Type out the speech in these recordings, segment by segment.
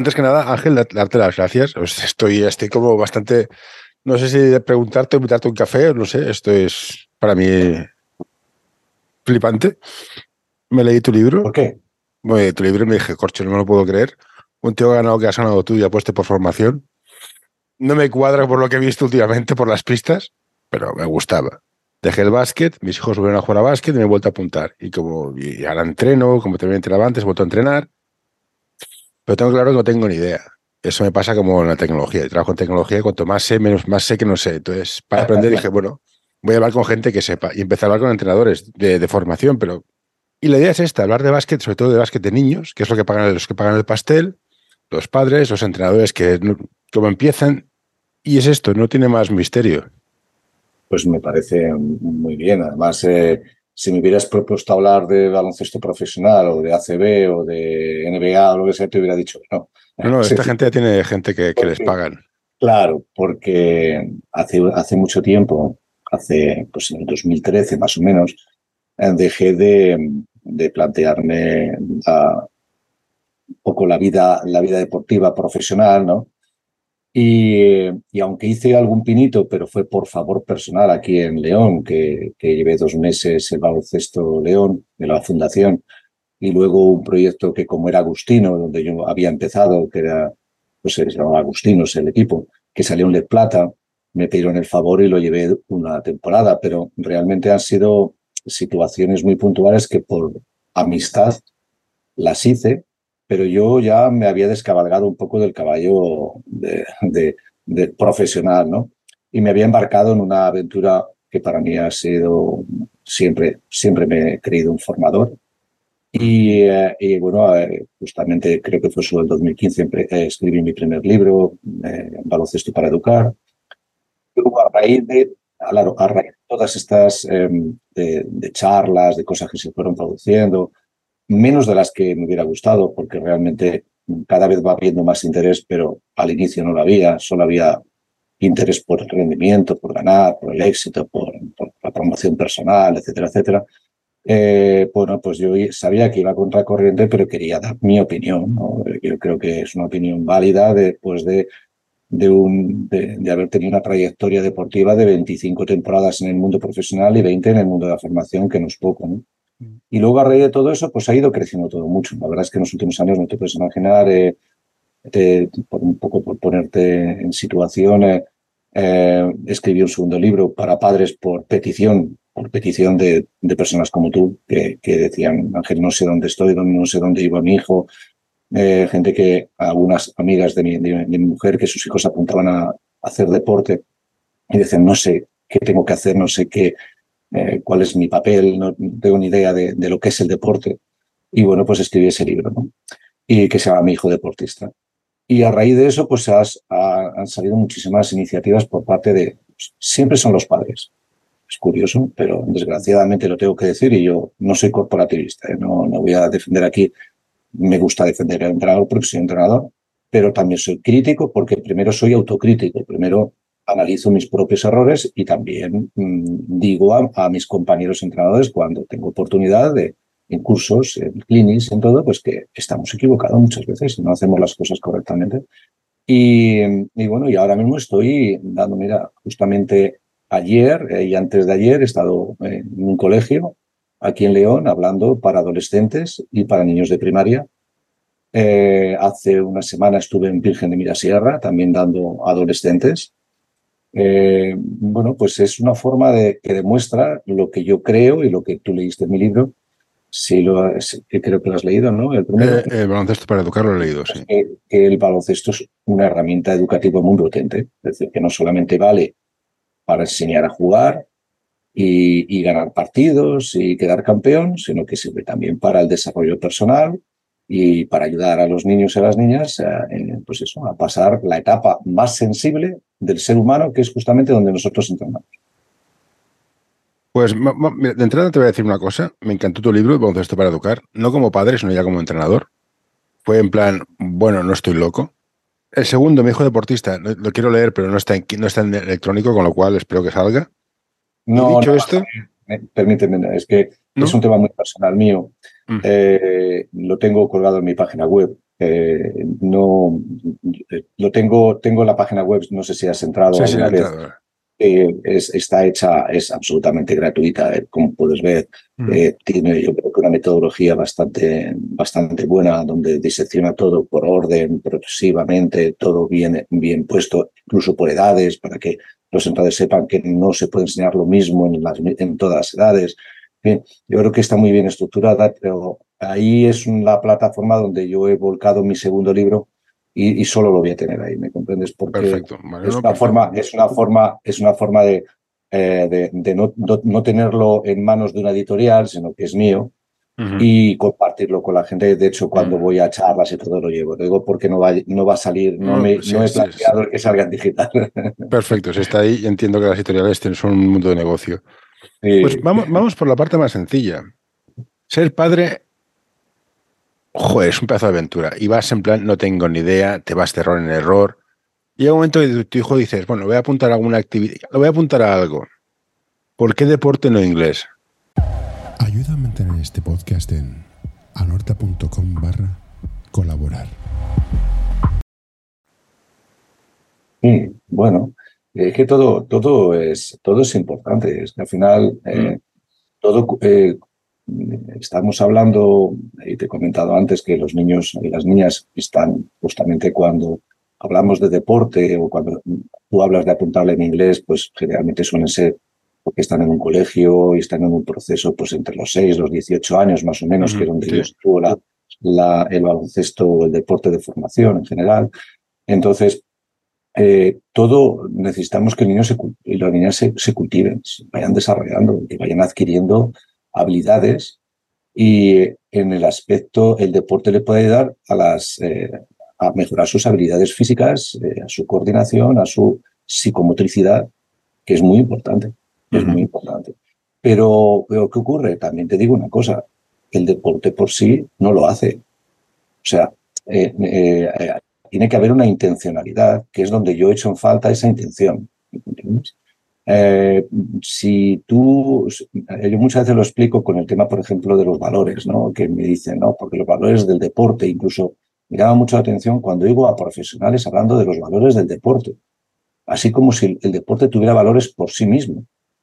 Antes que nada, Ángel, darte las gracias. Estoy, estoy como bastante. No sé si preguntarte o invitarte un café, no sé. Esto es para mí flipante. Me leí tu libro. ¿Por qué? Bueno, tu libro y me dije, corcho, no me lo puedo creer. Un tío ganado que has ganado tú y apueste por formación. No me cuadra por lo que he visto últimamente, por las pistas, pero me gustaba. Dejé el básquet, mis hijos volvieron a jugar a básquet y me he vuelto a apuntar. Y como y ahora entreno, como también entrenaba antes, he vuelto a entrenar. Pero tengo claro que no tengo ni idea. Eso me pasa como en la tecnología. Yo trabajo en tecnología y cuanto más sé, menos más sé que no sé. Entonces, para aprender dije, bueno, voy a hablar con gente que sepa. Y empecé a hablar con entrenadores de, formación, pero... Y la idea es esta, hablar de básquet, sobre todo de básquet de niños, que es lo que pagan los que pagan el pastel, los padres, los entrenadores que como empiezan. Y es esto, no tiene más misterio. Pues me parece muy bien. Además, eh, si me hubieras propuesto hablar de baloncesto profesional o de ACB o de NBA o lo que sea, te hubiera dicho que no. No, no, Sí, esta gente ya tiene gente que, que les pagan. Claro, porque hace, hace mucho tiempo, hace pues en el 2013 más o menos, dejé de, de plantearme la- un poco la vida, la vida deportiva profesional, ¿no? Y, aunque hice algún pinito, pero fue por favor personal aquí en León, que, que llevé dos meses el baloncesto León de la fundación, y luego un proyecto que como era Agustino, donde yo había empezado, que era, pues se llamaba Agustinos el equipo, que salió en Le Plata, me pidieron el favor y lo llevé una temporada, pero realmente han sido situaciones muy puntuales que por amistad las hice, pero yo ya me había descabalgado un poco del caballo de, de- de profesional, ¿no? Y me había embarcado en una aventura que para mí ha sido siempre, siempre me he creído un formador. Y, eh, y, bueno, eh, justamente creo que fue solo el 2015 empre- eh, escribí mi primer libro, eh, Baloncesto para Educar. Luego, a raíz de, a raíz de todas estas em, de, de charlas, de cosas que se fueron produciendo, menos de las que me hubiera gustado, porque realmente cada vez va habiendo más interés, pero al inicio no lo había, solo había interés por el rendimiento, por ganar, por el éxito, por, por la promoción personal, etcétera, etcétera. Eh, bueno, pues yo sabía que iba contra corriente, pero quería dar mi opinión. ¿no? Yo creo que es una opinión válida después de, de, un, de, de haber tenido una trayectoria deportiva de 25 temporadas en el mundo profesional y 20 en el mundo de la formación, que no es poco. ¿no? Y luego a raíz de todo eso, pues ha ido creciendo todo mucho. La verdad es que en los últimos años no te puedes imaginar, eh, por un poco por ponerte en situación, eh, eh, escribí un segundo libro para padres por petición, por petición de, de personas como tú, que, que decían, Ángel, no sé dónde estoy, no sé dónde iba mi hijo. Eh, gente que, algunas amigas de mi, de, de mi mujer, que sus hijos apuntaban a hacer deporte y decían, no sé qué tengo que hacer, no sé qué, eh, cuál es mi papel, no tengo ni idea de, de, lo que es el deporte. Y bueno, pues escribí ese libro, ¿no? Y que se llama Mi hijo deportista. Y a raíz de eso, pues has, ha, han salido muchísimas iniciativas por parte de, pues, siempre son los padres. Es curioso, pero desgraciadamente lo tengo que decir y yo no soy corporativista, ¿eh? no, no voy a defender aquí, me gusta defender al entrenador porque soy entrenador, pero también soy crítico porque primero soy autocrítico, primero analizo mis propios errores y también mmm, digo a, a, mis compañeros entrenadores cuando tengo oportunidad de en cursos, en clinics, en todo, pues que estamos equivocados muchas veces y no hacemos las cosas correctamente. Y, y bueno, y ahora mismo estoy dando, mira, justamente ayer eh, y antes de ayer he estado en un colegio aquí en León hablando para adolescentes y para niños de primaria. Eh, hace una semana estuve en Virgen de Mirasierra también dando adolescentes. Eh, bueno, pues es una forma de que demuestra lo que yo creo y lo que tú leíste en mi libro. Sí, lo, que creo que lo has leído, ¿no? El, primero, eh, el baloncesto para educar lo he leído, sí. Que, que, el baloncesto es una herramienta educativa muy potente. Es decir, que no solamente vale para enseñar a jugar y, y ganar partidos y quedar campeón, sino que sirve también para el desarrollo personal y para ayudar a los niños y a las niñas, eh, pues eso, a pasar la etapa más sensible del ser humano, que es justamente donde nosotros entrenamos. Pues de entrada te voy a decir una cosa. Me encantó tu libro, esto para Educar, no como padre, sino ya como entrenador. Fue en plan, bueno, no estoy loco. El segundo, mi hijo deportista, lo, quiero leer, pero no está, en, no está en electrónico, con lo cual espero que salga. No, dicho esto. Permíteme, es que es un tema muy personal mío. Mm. Eh, lo tengo colgado en mi página web. Eh, no lo tengo, tengo la página web, no sé si has entrado. Sí, sí, entrado. Eh, es, está hecha, es absolutamente gratuita, eh, como puedes ver. Mm. Eh, tiene, yo creo que una metodología bastante, bastante buena, donde disecciona todo por orden, progresivamente, todo bien, bien puesto, incluso por edades, para que los entrenadores sepan que no se puede enseñar lo mismo en, las, en todas las edades. yo creo que está muy bien estructurada, pero ahí es la plataforma donde yo he volcado mi segundo libro, y, solo lo voy a tener ahí, ¿me comprendes? Porque perfecto. es, una Forma, es una forma, es una forma de, eh, de, no, no, tenerlo en manos de una editorial, sino que es mío. Y compartirlo con la gente. De hecho, cuando voy a charlas y todo lo llevo. Lo digo porque no va, no va a salir, no, me, no he planteado que salga en digital. Perfecto, si está ahí, entiendo que las editoriales son un mundo de negocio. Pues vamos, vamos por la parte más sencilla. Ser padre joder, es un pedazo de aventura. Y vas en plan, no tengo ni idea, te vas de error en error. Y en un momento que tu hijo dices, bueno, voy a apuntar a alguna actividad, lo voy a apuntar a algo. ¿Por qué deporte no inglés? Ayuda a mantener este podcast en anorta.com barra colaborar. bueno, es que todo, todo, es, todo es importante. Es que al final, eh, mm. todo eh, Estamos hablando, y te he comentado antes, que los niños y las niñas están justamente cuando hablamos de deporte o cuando tú hablas de apuntarle en inglés, pues generalmente suelen ser porque están en un colegio y están en un proceso pues entre los 6, los 18 años más o menos, que es donde ellos tuvo la, el baloncesto o el deporte de formación en general. Entonces, eh, todo necesitamos que el niño y las niñas se, se cultiven, se vayan desarrollando y vayan adquiriendo habilidades y en el aspecto, el deporte le puede ayudar a, las, eh, a mejorar sus habilidades físicas, eh, a su coordinación, a su psicomotricidad, que es muy importante, es muy importante. Pero, pero, ¿qué ocurre? También te digo una cosa, el deporte por sí no lo hace. O sea, eh, tiene que haber una intencionalidad, que es donde yo he hecho en falta esa intención. Eh, si tú, yo muchas veces lo explico con el tema, por ejemplo, de los valores, ¿no? Que me dicen, ¿no? Porque los valores del deporte, incluso me llama mucho la atención cuando digo a profesionales hablando de los valores del deporte, así como si el deporte tuviera valores por sí mismo.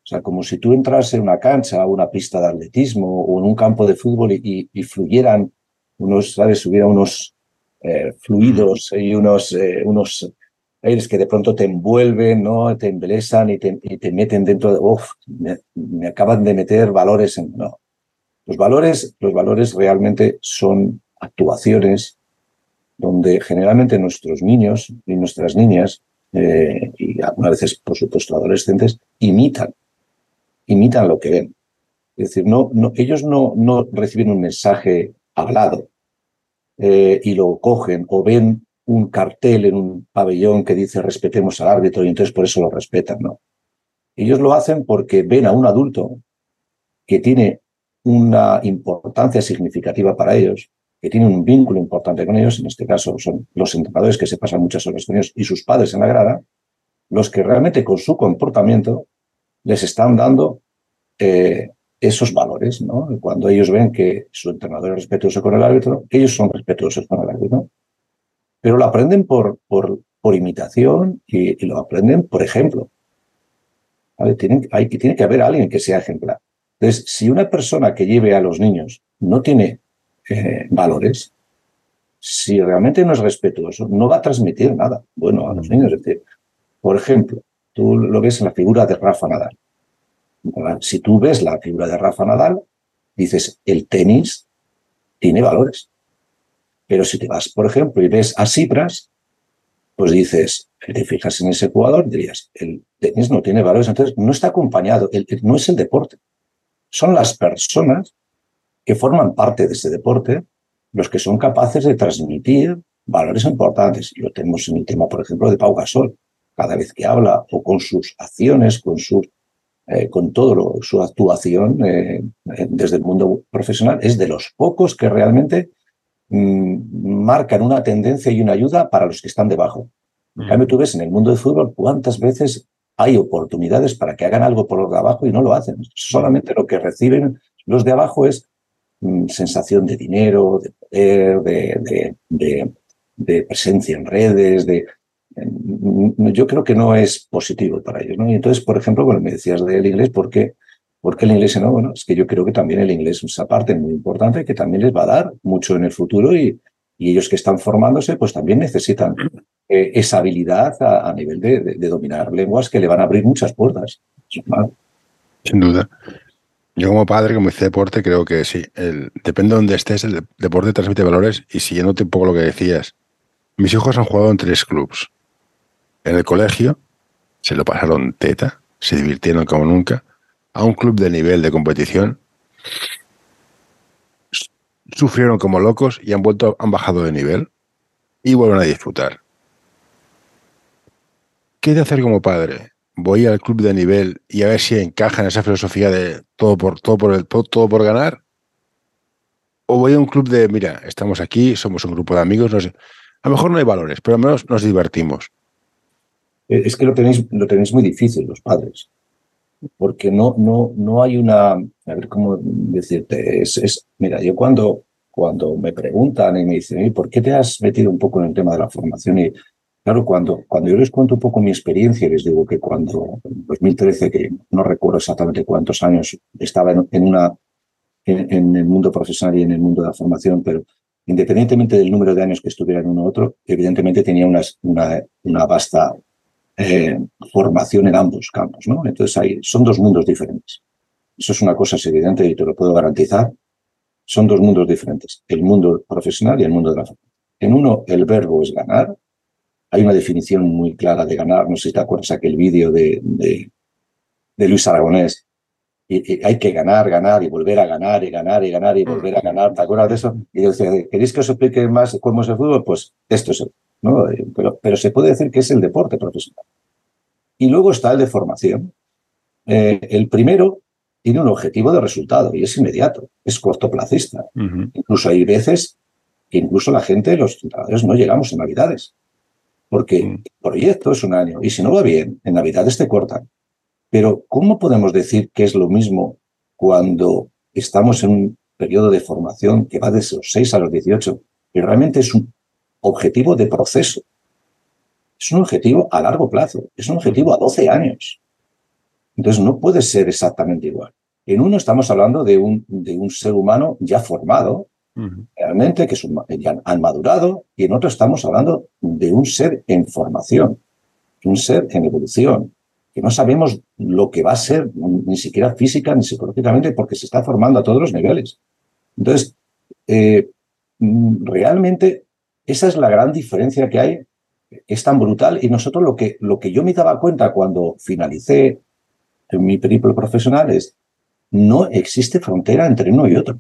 O sea, como si tú entras en una cancha, una pista de atletismo o en un campo de fútbol y, fluyeran unos, ¿sabes? Hubiera unos eh, fluidos y unos, eh, unos aires que de pronto te envuelven, ¿no? Te embelesan y te, y te meten dentro de, uff, me, acaban de meter valores en, no. Los valores, los valores realmente son actuaciones donde generalmente nuestros niños y nuestras niñas, eh, y algunas veces, por supuesto, adolescentes, imitan, imitan lo que ven. Es decir, no, no, ellos no, no reciben un mensaje hablado eh, y lo cogen o ven un cartel en un pabellón que dice respetemos al árbitro y entonces por eso lo respetan, ¿no? Ellos lo hacen porque ven a un adulto que tiene una importancia significativa para ellos, que tiene un vínculo importante con ellos, en este caso son los entrenadores que se pasan muchas horas con ellos y sus padres en la grada, los que realmente con su comportamiento les están dando eh, esos valores, ¿no? Cuando ellos ven que su entrenador es respetuoso con el árbitro, ellos son respetuosos con el árbitro pero lo aprenden por, por, por imitación y, lo aprenden por ejemplo. Tienen, hay, tiene que haber alguien que sea ejemplar. Entonces, si una persona que lleve a los niños no tiene eh, valores, si realmente no es respetuoso, no va a transmitir nada bueno a los niños. Es decir, por ejemplo, tú lo ves en la figura de Rafa Nadal. Si tú ves la figura de Rafa Nadal, dices, el tenis tiene valores. Pero si te vas, por ejemplo, y ves a Cipras, pues dices, te fijas en ese jugador, dirías, el tenis no tiene valores, entonces no está acompañado, no es el deporte. Son las personas que forman parte de ese deporte los que son capaces de transmitir valores importantes. Lo tenemos en el tema, por ejemplo, de Pau Gasol. Cada vez que habla o con sus acciones, con sus eh, con todo su actuación eh, desde el mundo profesional, es de los pocos que realmente marcan una tendencia y una ayuda para los que están debajo. En mm. cambio, tú ves en el mundo del fútbol cuántas veces hay oportunidades para que hagan algo por los de abajo y no lo hacen. Solamente lo que reciben los de abajo es mm, sensación de dinero, de poder, de, de, de presencia en redes, de, yo creo que no es positivo para ellos. ¿no? Y entonces, por ejemplo, bueno, me decías del inglés, ¿por qué, ¿por qué el inglés no? Bueno, es que yo creo que también el inglés es una parte muy importante que también les va a dar mucho en el futuro y, y ellos que están formándose, pues también necesitan eh, esa habilidad a, nivel de, de, dominar lenguas que le van a abrir muchas puertas. Sin duda. Yo como padre, como hice deporte, creo que sí. El, depende de donde estés, el deporte transmite valores y siguiéndote un poco lo que decías, mis hijos han jugado en tres clubs en el colegio, se lo pasaron teta, se divirtieron como nunca, a un club de nivel de competición, sufrieron como locos y han vuelto, han bajado de nivel y vuelven a disfrutar. ¿Qué he de hacer como padre? ¿Voy al club de nivel y a ver si encaja en esa filosofía de todo por, todo por, todo por ganar? ¿O voy a un club de, mira, estamos aquí, somos un grupo de amigos, no sé, a lo mejor no hay valores, pero al menos nos divertimos? Eh, es que lo tenéis, lo tenéis muy difícil los padres, porque no, no, no hay una, a ver cómo decirte, es, es mira, yo cuando, cuando me preguntan y me dicen, ¿por qué te has metido un poco en el tema de la formación? Y claro, cuando, cuando yo les cuento un poco mi experiencia, les digo que cuando en 2013, que no recuerdo exactamente cuántos años, estaba en, una, en, el mundo profesional y en el mundo de la formación, pero independientemente del número de años que estuviera en uno u otro, evidentemente tenía una, una, una vasta eh, formación en ambos campos. ¿no? Entonces hay, son dos mundos diferentes. Eso es una cosa evidente y te lo puedo garantizar. Son dos mundos diferentes, el mundo profesional y el mundo de la formación. En uno, el verbo es ganar. Hay una definición muy clara de ganar. No sé si te acuerdas aquel vídeo de, de, de Luis Aragonés, y, hay que ganar, ganar y volver a ganar y ganar y ganar y mm. volver a ganar. ¿Te acuerdas de eso? Y yo decía, ¿queréis que os explique más cómo es el fútbol? Pues esto es el ¿no? Eh, pero, pero se puede decir que es el deporte profesional. Y luego está el de formación. Eh, el primero tiene un objetivo de resultado y es inmediato, es cortoplacista. Incluso hay veces que incluso la gente, los entrenadores, no llegamos en Navidades. Porque el proyecto es un año y si no va bien, en Navidades te cortan. Pero ¿cómo podemos decir que es lo mismo cuando estamos en un periodo de formación que va desde los 6 a los 18 y realmente es un objetivo de proceso. Es un objetivo a largo plazo, es un objetivo a 12 años. Entonces no puede ser exactamente igual. En uno estamos hablando de un, de un ser humano ya formado, realmente, que ya han madurado, y en otro estamos hablando de un ser en formación, un ser en evolución, que no sabemos lo que va a ser, ni siquiera física ni psicológicamente, porque se está formando a todos los niveles. Entonces, eh, realmente esa es la gran diferencia que hay, es tan brutal. Y nosotros lo que, lo que yo me daba cuenta cuando finalicé mi periplo profesional es, no existe frontera entre uno y otro.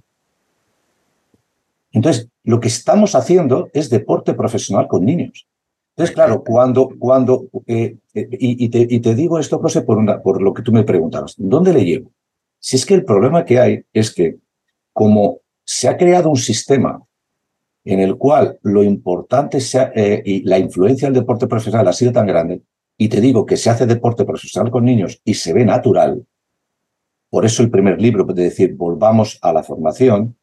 Entonces, lo que estamos haciendo es deporte profesional con niños. Entonces, claro, cuando, cuando eh, eh, y, te, y, te, digo esto, José, por, una, por lo que tú me preguntabas, ¿dónde le llevo? Si es que el problema que hay es que como se ha creado un sistema en el cual lo importante sea, eh, y la influencia del deporte profesional ha sido tan grande, y te digo que se hace deporte profesional con niños y se ve natural, por eso el primer libro, de decir, volvamos a la formación,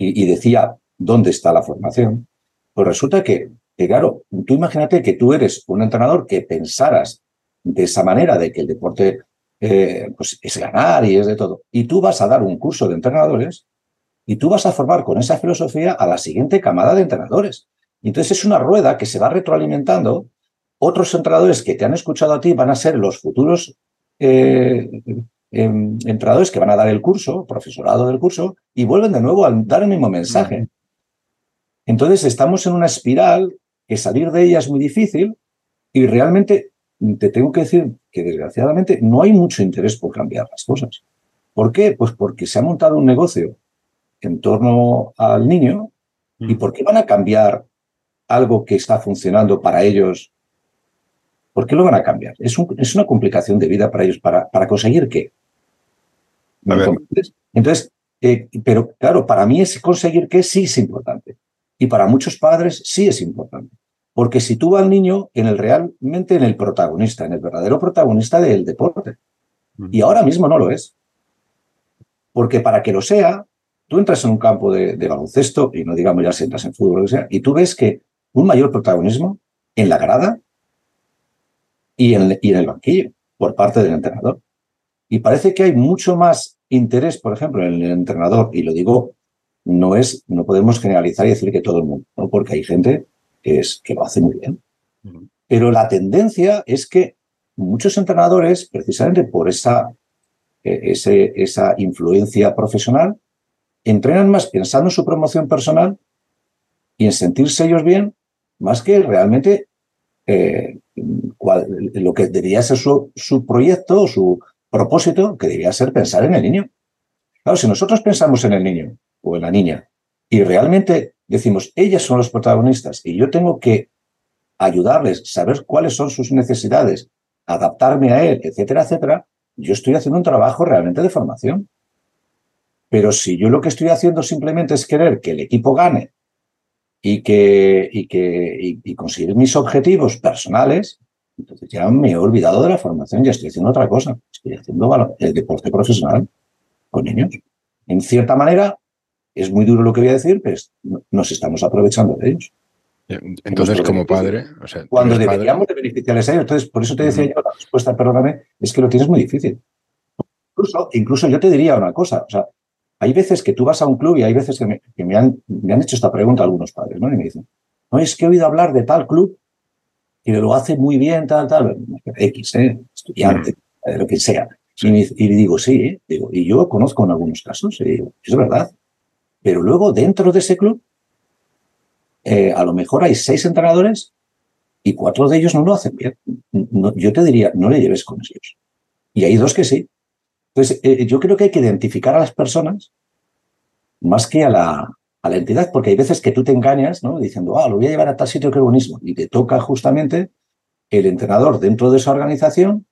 y, decía, ¿dónde está la formación? Pues resulta que, claro, tú imagínate que tú eres un entrenador que pensaras de esa manera, de que el deporte eh, pues es ganar y es de todo, y tú vas a dar un curso de entrenadores y tú vas a formar con esa filosofía a la siguiente camada de entrenadores. entonces es una rueda que se va retroalimentando. Otros entrenadores que te han escuchado a ti van a ser los futuros eh, em, entrenadores que van a dar el curso, profesorado del curso, y vuelven de nuevo a dar el mismo mensaje. Entonces estamos en una espiral que salir de ella es muy difícil y realmente te tengo que decir que desgraciadamente no hay mucho interés por cambiar las cosas. ¿Por qué? Pues porque se ha montado un negocio en torno al niño ¿Y por qué van a cambiar algo que está funcionando para ellos? ¿Por qué lo van a cambiar? Es, es una complicación de vida para ellos. ¿Para, para conseguir qué? Entonces, eh, pero claro, para mí es conseguir qué sí es importante. Y para muchos padres sí es importante. Porque sitúa al niño en el realmente en el protagonista, en el verdadero protagonista del deporte. Y ahora mismo no lo es. Porque para que lo sea, tú entras en un campo de, baloncesto, y no digamos ya si entras en fútbol o lo que sea, y tú ves que un mayor protagonismo en la grada y en, y en el banquillo por parte del entrenador. Y parece que hay mucho más interés, por ejemplo, en el entrenador, y lo digo, no es, no podemos generalizar y decir que todo el mundo, ¿no? porque hay gente que, es, que lo hace muy bien. Pero la tendencia es que muchos entrenadores, precisamente por esa, e, ese, esa influencia profesional, entrenan más pensando en su promoción personal y en sentirse ellos bien, más que realmente eh, lo que debería ser su, su proyecto o su propósito, que debería ser pensar en el niño. Claro, si nosotros pensamos en el niño o en la niña y realmente decimos, ellas son los protagonistas y yo tengo que ayudarles, saber cuáles son sus necesidades, adaptarme a él, etcétera, etcétera, yo estoy haciendo un trabajo realmente de formación. Pero si yo lo que estoy haciendo simplemente es querer que el equipo gane y que, y que y, conseguir mis objetivos personales, entonces ya me he olvidado de la formación, ya estoy haciendo otra cosa. Estoy haciendo el deporte profesional con niños. En cierta manera, es muy duro lo que voy a decir, pero nos estamos aprovechando de ellos. Entonces, como padre, cuando deberíamos de beneficiarles a ellos. Entonces, por eso te decía yo, la respuesta, perdóname, es que lo tienes muy difícil. Incluso, incluso yo te diría una cosa, o sea, hay veces que tú vas a un club y hay veces que me, han, hecho esta pregunta algunos padres, ¿no? Y me dicen, no, es que he oído hablar de tal club y lo hace muy bien, tal, tal, X, ¿eh? estudiante, lo que sea. Y, y, digo, sí, ¿eh? digo, y yo conozco en algunos casos, y digo, es verdad. Pero luego dentro de ese club, eh, a lo mejor hay seis entrenadores y cuatro de ellos no lo hacen bien. yo te diría, no le lleves con ellos. Y hay dos que sí. Entonces, eh, yo creo que hay que identificar a las personas más que a la, a la entidad, porque hay veces que tú te engañas, ¿no? Diciendo, ah, lo voy a llevar a tal sitio que es buenísimo. Y te toca justamente el entrenador dentro de esa organización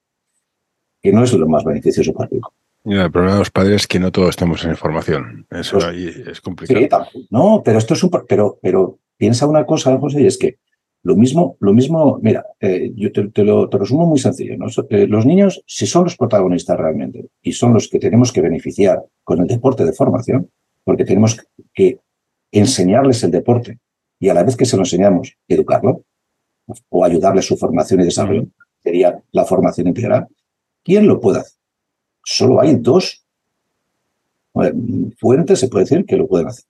que no es lo más beneficioso para ti. el problema de los padres es que no todos estamos en información. Eso pues ahí es complicado. Sí, no, pero esto es un. Pero, pero piensa una cosa, José, y es que lo mismo, lo mismo, mira, eh, yo te, lo te resumo muy sencillo. Eh, los niños, si son los protagonistas realmente y son los que tenemos que beneficiar con el deporte de formación, porque tenemos que enseñarles el deporte y a la vez que se lo enseñamos, educarlo o ayudarles su formación y desarrollo, sería la formación integral. ¿Quién lo puede hacer? Solo hay dos fuentes, se puede decir, que lo pueden hacer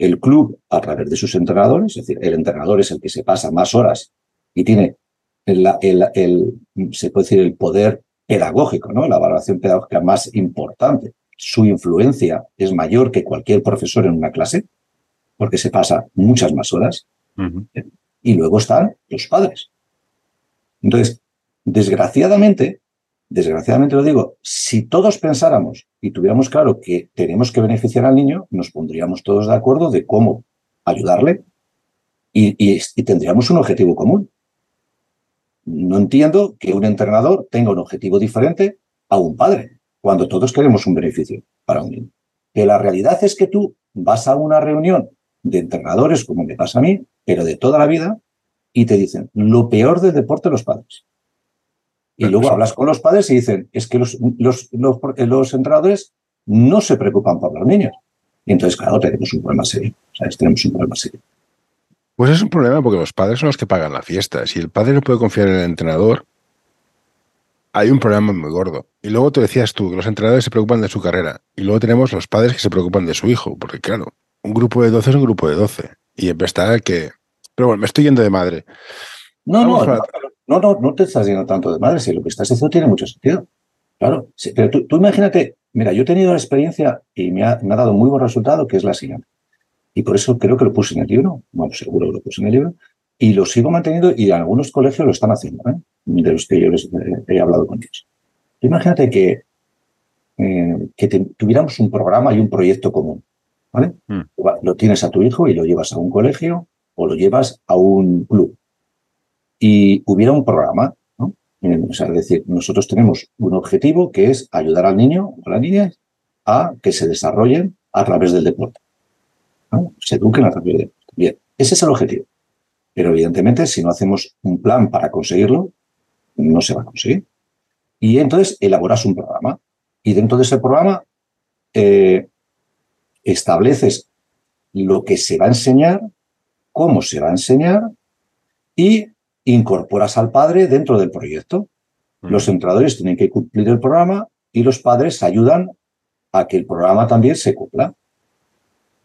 el club a través de sus entrenadores, es decir, el entrenador es el que se pasa más horas y tiene el, el, se puede decir, el poder pedagógico, ¿no? La valoración pedagógica más importante. Su influencia es mayor que cualquier profesor en una clase, porque se pasa muchas más horas. Y luego están los padres. Entonces, desgraciadamente, desgraciadamente lo digo, si todos pensáramos y tuviéramos claro que tenemos que beneficiar al niño, nos pondríamos todos de acuerdo de cómo ayudarle y, tendríamos un objetivo común. No entiendo que un entrenador tenga un objetivo diferente a un padre, cuando todos queremos un beneficio para un niño. Que la realidad es que tú vas a una reunión de entrenadores, como me pasa a mí, pero de toda la vida, y te dicen lo peor del deporte los padres. Y luego hablas con los padres y dicen, es que los, los, los, entrenadores no se preocupan por los niños. Y entonces, claro, tenemos un problema serio. Tenemos un problema serio. Pues es un problema porque los padres son los que pagan la fiesta. Si el padre no puede confiar en el entrenador, hay un problema muy gordo. Y luego te decías tú que los entrenadores se preocupan de su carrera. Y luego tenemos los padres que se preocupan de su hijo. Porque claro, un grupo de 12 es un grupo de 12. Y en vez que... Pero bueno, me estoy yendo de madre. No, no, no, no, no te estás yendo tanto de madre, si lo que estás haciendo tiene mucho sentido. Claro, pero tú, imagínate, mira, yo he tenido la experiencia y me ha, dado muy buen resultado, que es la siguiente. Y por eso creo que lo puse en el libro, bueno, seguro que lo puse en el libro, y lo sigo manteniendo y algunos colegios lo están haciendo, ¿eh? de los que yo les he, hablado con ellos. Imagínate que, eh, que tuviéramos un programa y un proyecto común. ¿vale? Mm. Lo tienes a tu hijo y lo llevas a un colegio o lo llevas a un club. Y hubiera un programa, ¿no? Eh, es decir, nosotros tenemos un objetivo que es ayudar al niño o a la niña a que se desarrollen a través del deporte. ¿no? Se eduquen a través del deporte. Bien, ese es el objetivo. Pero evidentemente, si no hacemos un plan para conseguirlo, no se va a conseguir. Y entonces elaboras un programa. Y dentro de ese programa eh, estableces lo que se va a enseñar, cómo se va a enseñar y incorporas al padre dentro del proyecto. Los entrenadores tienen que cumplir el programa y los padres ayudan a que el programa también se cumpla.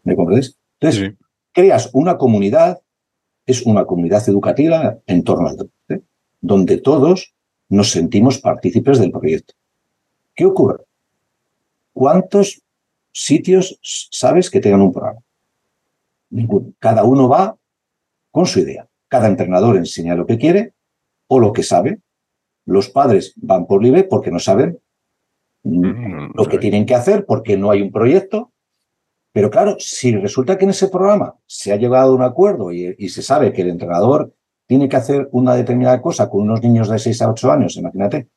¿Me comprendes? Entonces, Sí. creas una comunidad, es una comunidad educativa en torno al deporte, donde todos nos sentimos partícipes del proyecto. ¿Qué ocurre? ¿Cuántos sitios sabes que tengan un programa? Ninguno. Cada uno va con su idea. Cada entrenador enseña lo que quiere o lo que sabe. Los padres van por libre porque no saben mm, lo que tienen que hacer porque no hay un proyecto. Pero claro, si resulta que en ese programa se ha llegado a un acuerdo y, y se sabe que el entrenador tiene que hacer una determinada cosa con unos niños de 6 a 8 años, imagínate,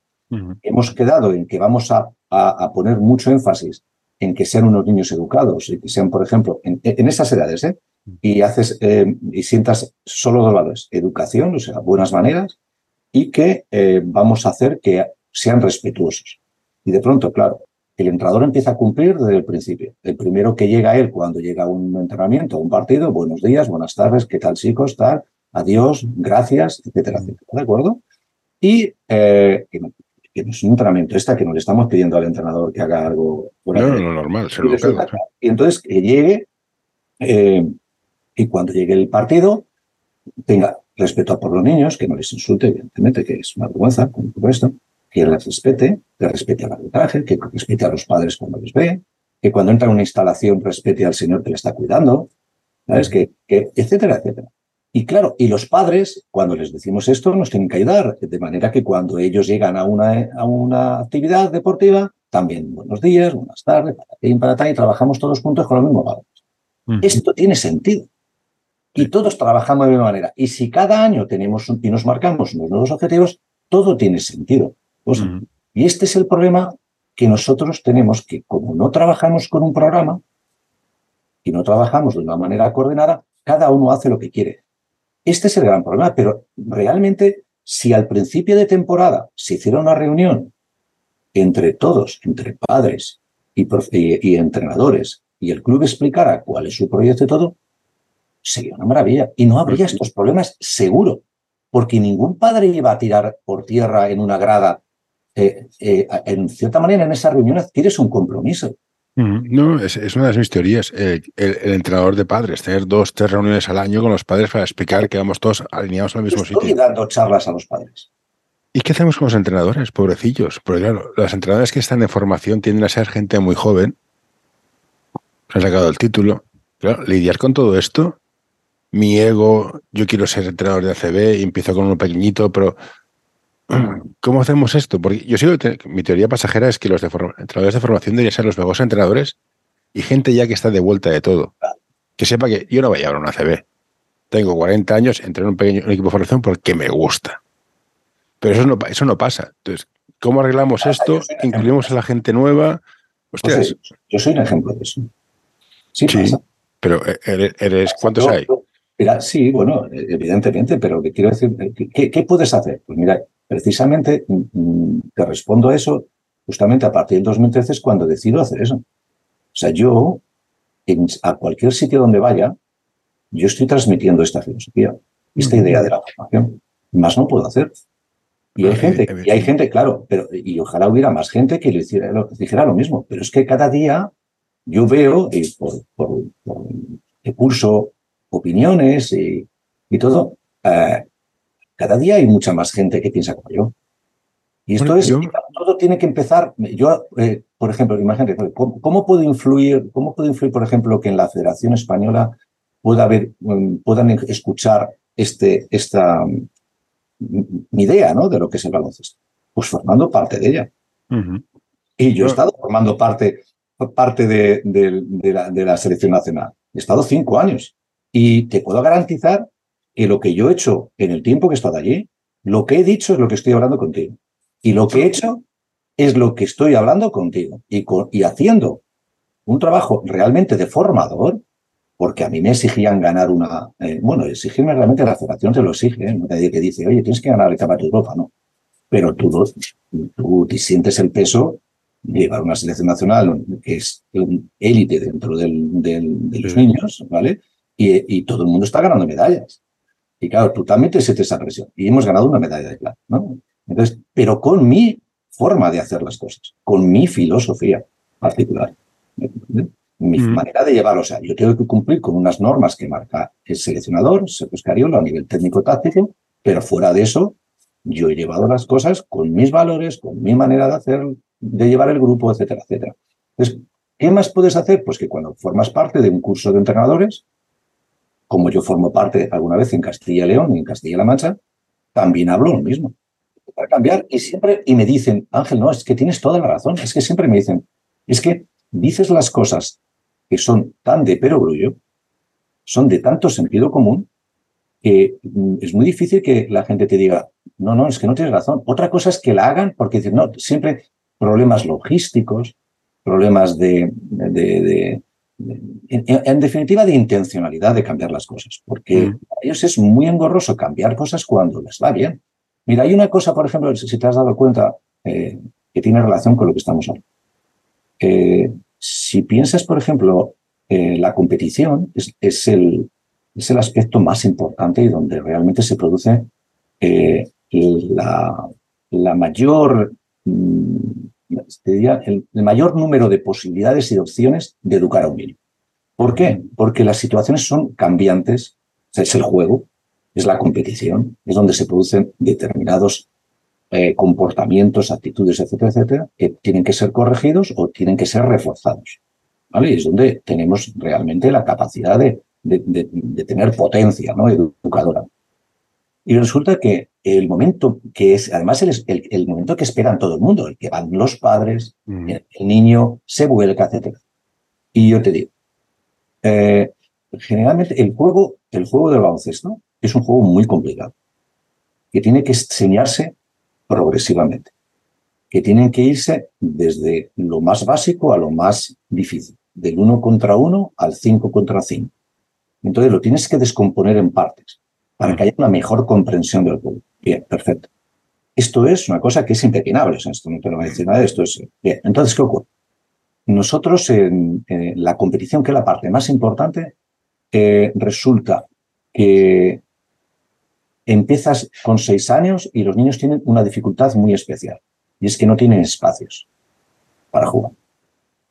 hemos quedado en que vamos a, a- a poner mucho énfasis en que sean unos niños educados y que sean, por ejemplo, en, en esas edades, ¿eh? Y haces eh, y sientas solo dos valores, educación, o sea, buenas maneras, y que eh, vamos a hacer que sean respetuosos. Y de pronto, claro, el entrenador empieza a cumplir desde el principio. El primero que llega a él cuando llega a un entrenamiento, a un partido, buenos días, buenas tardes, ¿qué tal chicos? Tal, adiós, gracias, etcétera, etcétera. ¿De acuerdo? Y eh, que, no, no es un entrenamiento esta que no le estamos pidiendo al entrenador que haga algo fuera No, de- no, normal, y, resulta educado. que- y entonces que llegue eh, y cuando llegue el partido tenga respeto por los niños, que no les insulte, evidentemente, que es una vergüenza, con todo esto, que les respete, que respete al arbitraje, que respete a los padres cuando les ve, que cuando entra a una instalación respete al señor que le está cuidando, ¿sabes? Que, que, etcétera, etcétera. Y claro, y los padres, cuando les decimos esto, nos tienen que ayudar, de manera que cuando ellos llegan a una, a una actividad deportiva, también buenos días, buenas tardes, para ti, para tal, y trabajamos todos juntos con los mismos valores. Ujú. Esto tiene sentido. Y todos trabajamos de la misma manera. Y si cada año tenemos un- y nos marcamos unos nuevos objetivos, todo tiene sentido. Pues. Y este es el problema que nosotros tenemos, que como no trabajamos con un programa y no trabajamos de una manera coordinada, cada uno hace lo que quiere. Este es el gran problema, pero realmente si al principio de temporada se hiciera una reunión entre todos, entre padres y- y entrenadores, y el club explicara cuál es su proyecto y todo, sería una maravilla. Y no habría estos problemas seguro, porque ningún padre iba a tirar por tierra en una grada. Eh, eh, en cierta manera, en esa reunión adquieres un compromiso. No, es, es una de mis teorías. eh, el, el entrenador de padres, tener dos, tres reuniones al año con los padres para explicar que vamos todos alineados al mismo Estoy sitio. dando charlas a los padres. ¿Y qué hacemos con los entrenadores, pobrecillos? Porque claro, los entrenadores que están en formación tienden a ser gente muy joven, se han sacado el título. Claro, lidiar con todo esto, mi ego, yo quiero ser entrenador de ACB y empiezo con uno pequeñito, pero ¿cómo hacemos esto? Porque yo sigo, mi teoría pasajera es que los de forma- entrenadores de formación deberían ser los mejores entrenadores y gente ya que está de vuelta de todo. Que sepa que yo no voy a llevar una ACB. Tengo 40 años, entreno en un pequeño un equipo de formación porque me gusta. Pero eso no, eso no pasa. Entonces, ¿cómo arreglamos Ah, esto? Incluimos a la gente nueva. Hostias, yo soy un ejemplo de eso. Sí, Sí. pasa. pero e- eres, eres- ¿cuántos Yo- hay? yo- mira, sí, bueno, evidentemente, pero que quiero decir, ¿qué, qué puedes hacer? Pues mira, precisamente mm, mm, te respondo a eso justamente a partir del 2013 es cuando decido hacer eso. O sea, yo, en- a cualquier sitio donde vaya, yo estoy transmitiendo esta filosofía, esta idea de la formación. Más no puedo hacer. Y hay gente, y hay gente, claro, pero y ojalá hubiera más gente que hiciera, lo, dijera lo mismo. Pero es que cada día yo veo, y por, por, por curso opiniones y, y todo, eh, cada día hay mucha más gente que piensa como yo. Y esto Bueno, es, yo- todo tiene que empezar. Yo, eh, por ejemplo, imagínate, ¿cómo, cómo puede influir, cómo puede influir, por ejemplo, que en la Federación Española pueda haber, mm, puedan escuchar este, esta mm, mi idea, ¿no? De lo que es el baloncesto. Pues formando parte de ella. Y yo he estado formando parte parte de, la, de la selección nacional. He estado cinco años y te puedo garantizar que lo que yo he hecho en el tiempo que he estado allí, lo que he dicho es lo que estoy hablando contigo. Y lo que he hecho es lo que estoy hablando contigo y, y haciendo un trabajo realmente de formador, porque a mí me exigían ganar una, eh, bueno, exigirme realmente la federación te lo exige, ¿eh? nadie que dice, oye, tienes que ganar el Campeonato de Europa, no. Pero tú, tú te sientes el peso de llevar una selección nacional que es un élite dentro del, de los niños, ¿vale? Y, y, todo el mundo está ganando medallas. Y claro, tú también te sientes esa presión. Y hemos ganado una medalla de plata, ¿no? Entonces, pero con mi forma de hacer las cosas, con mi filosofía particular, mi mm. manera de llevarlo. O sea, yo tengo que cumplir con unas normas que marca el seleccionador, Sergio Scariolo, a nivel técnico-táctico, pero fuera de eso, yo he llevado las cosas con mis valores, con mi manera de hacer, de llevar el grupo, etcétera, etcétera. Entonces, ¿qué más puedes hacer? Pues que cuando formas parte de un curso de entrenadores, como yo formo parte alguna vez en Castilla y León y en Castilla-La Mancha, también hablo lo mismo para cambiar y siempre, y me dicen, Ángel, no, es que tienes toda la razón, es que siempre me dicen, es que dices las cosas que son tan de perogrullo, son de tanto sentido común, que mm, es muy difícil que la gente te diga, no, no, es que no tienes razón. Otra cosa es que la hagan porque dicen, no, siempre problemas logísticos, problemas de, de, en, definitiva, de intencionalidad de cambiar las cosas, porque mm. a ellos es muy engorroso cambiar cosas cuando les va bien. Mira, hay una cosa, por ejemplo, si te has dado cuenta, eh, que tiene relación con lo que estamos hablando. Eh, si piensas, por ejemplo, eh, la competición es, el, es, el, aspecto más importante y donde realmente se produce la, la, mayor, mm, el, mayor número de posibilidades y de opciones de educar a un niño. ¿Por qué? Porque las situaciones son cambiantes, es el juego, es la competición, es donde se producen determinados eh, comportamientos, actitudes, etcétera, etcétera, que tienen que ser corregidos o tienen que ser reforzados. ¿vale? Y es donde tenemos realmente la capacidad de, de, tener potencia ¿no? educadora. Y resulta que el momento que es, además, el, el, momento que esperan todo el mundo, el que van los padres, mm. el, niño se vuelca, etcétera. Y yo te digo, eh, generalmente el juego, el juego del baloncesto es un juego muy complicado, que tiene que enseñarse progresivamente, que tienen que irse desde lo más básico a lo más difícil, del uno contra uno al cinco contra cinco. Entonces lo tienes que descomponer en partes para que haya una mejor comprensión del juego. Bien, perfecto. Esto es una cosa que es impepinable, esto no te lo voy a decir nada, esto es... Bien, entonces, ¿qué ocurre? Nosotros en, la competición, que es la parte más importante, eh, resulta que empiezas con seis años y los niños tienen una dificultad muy especial, y es que no tienen espacios para jugar.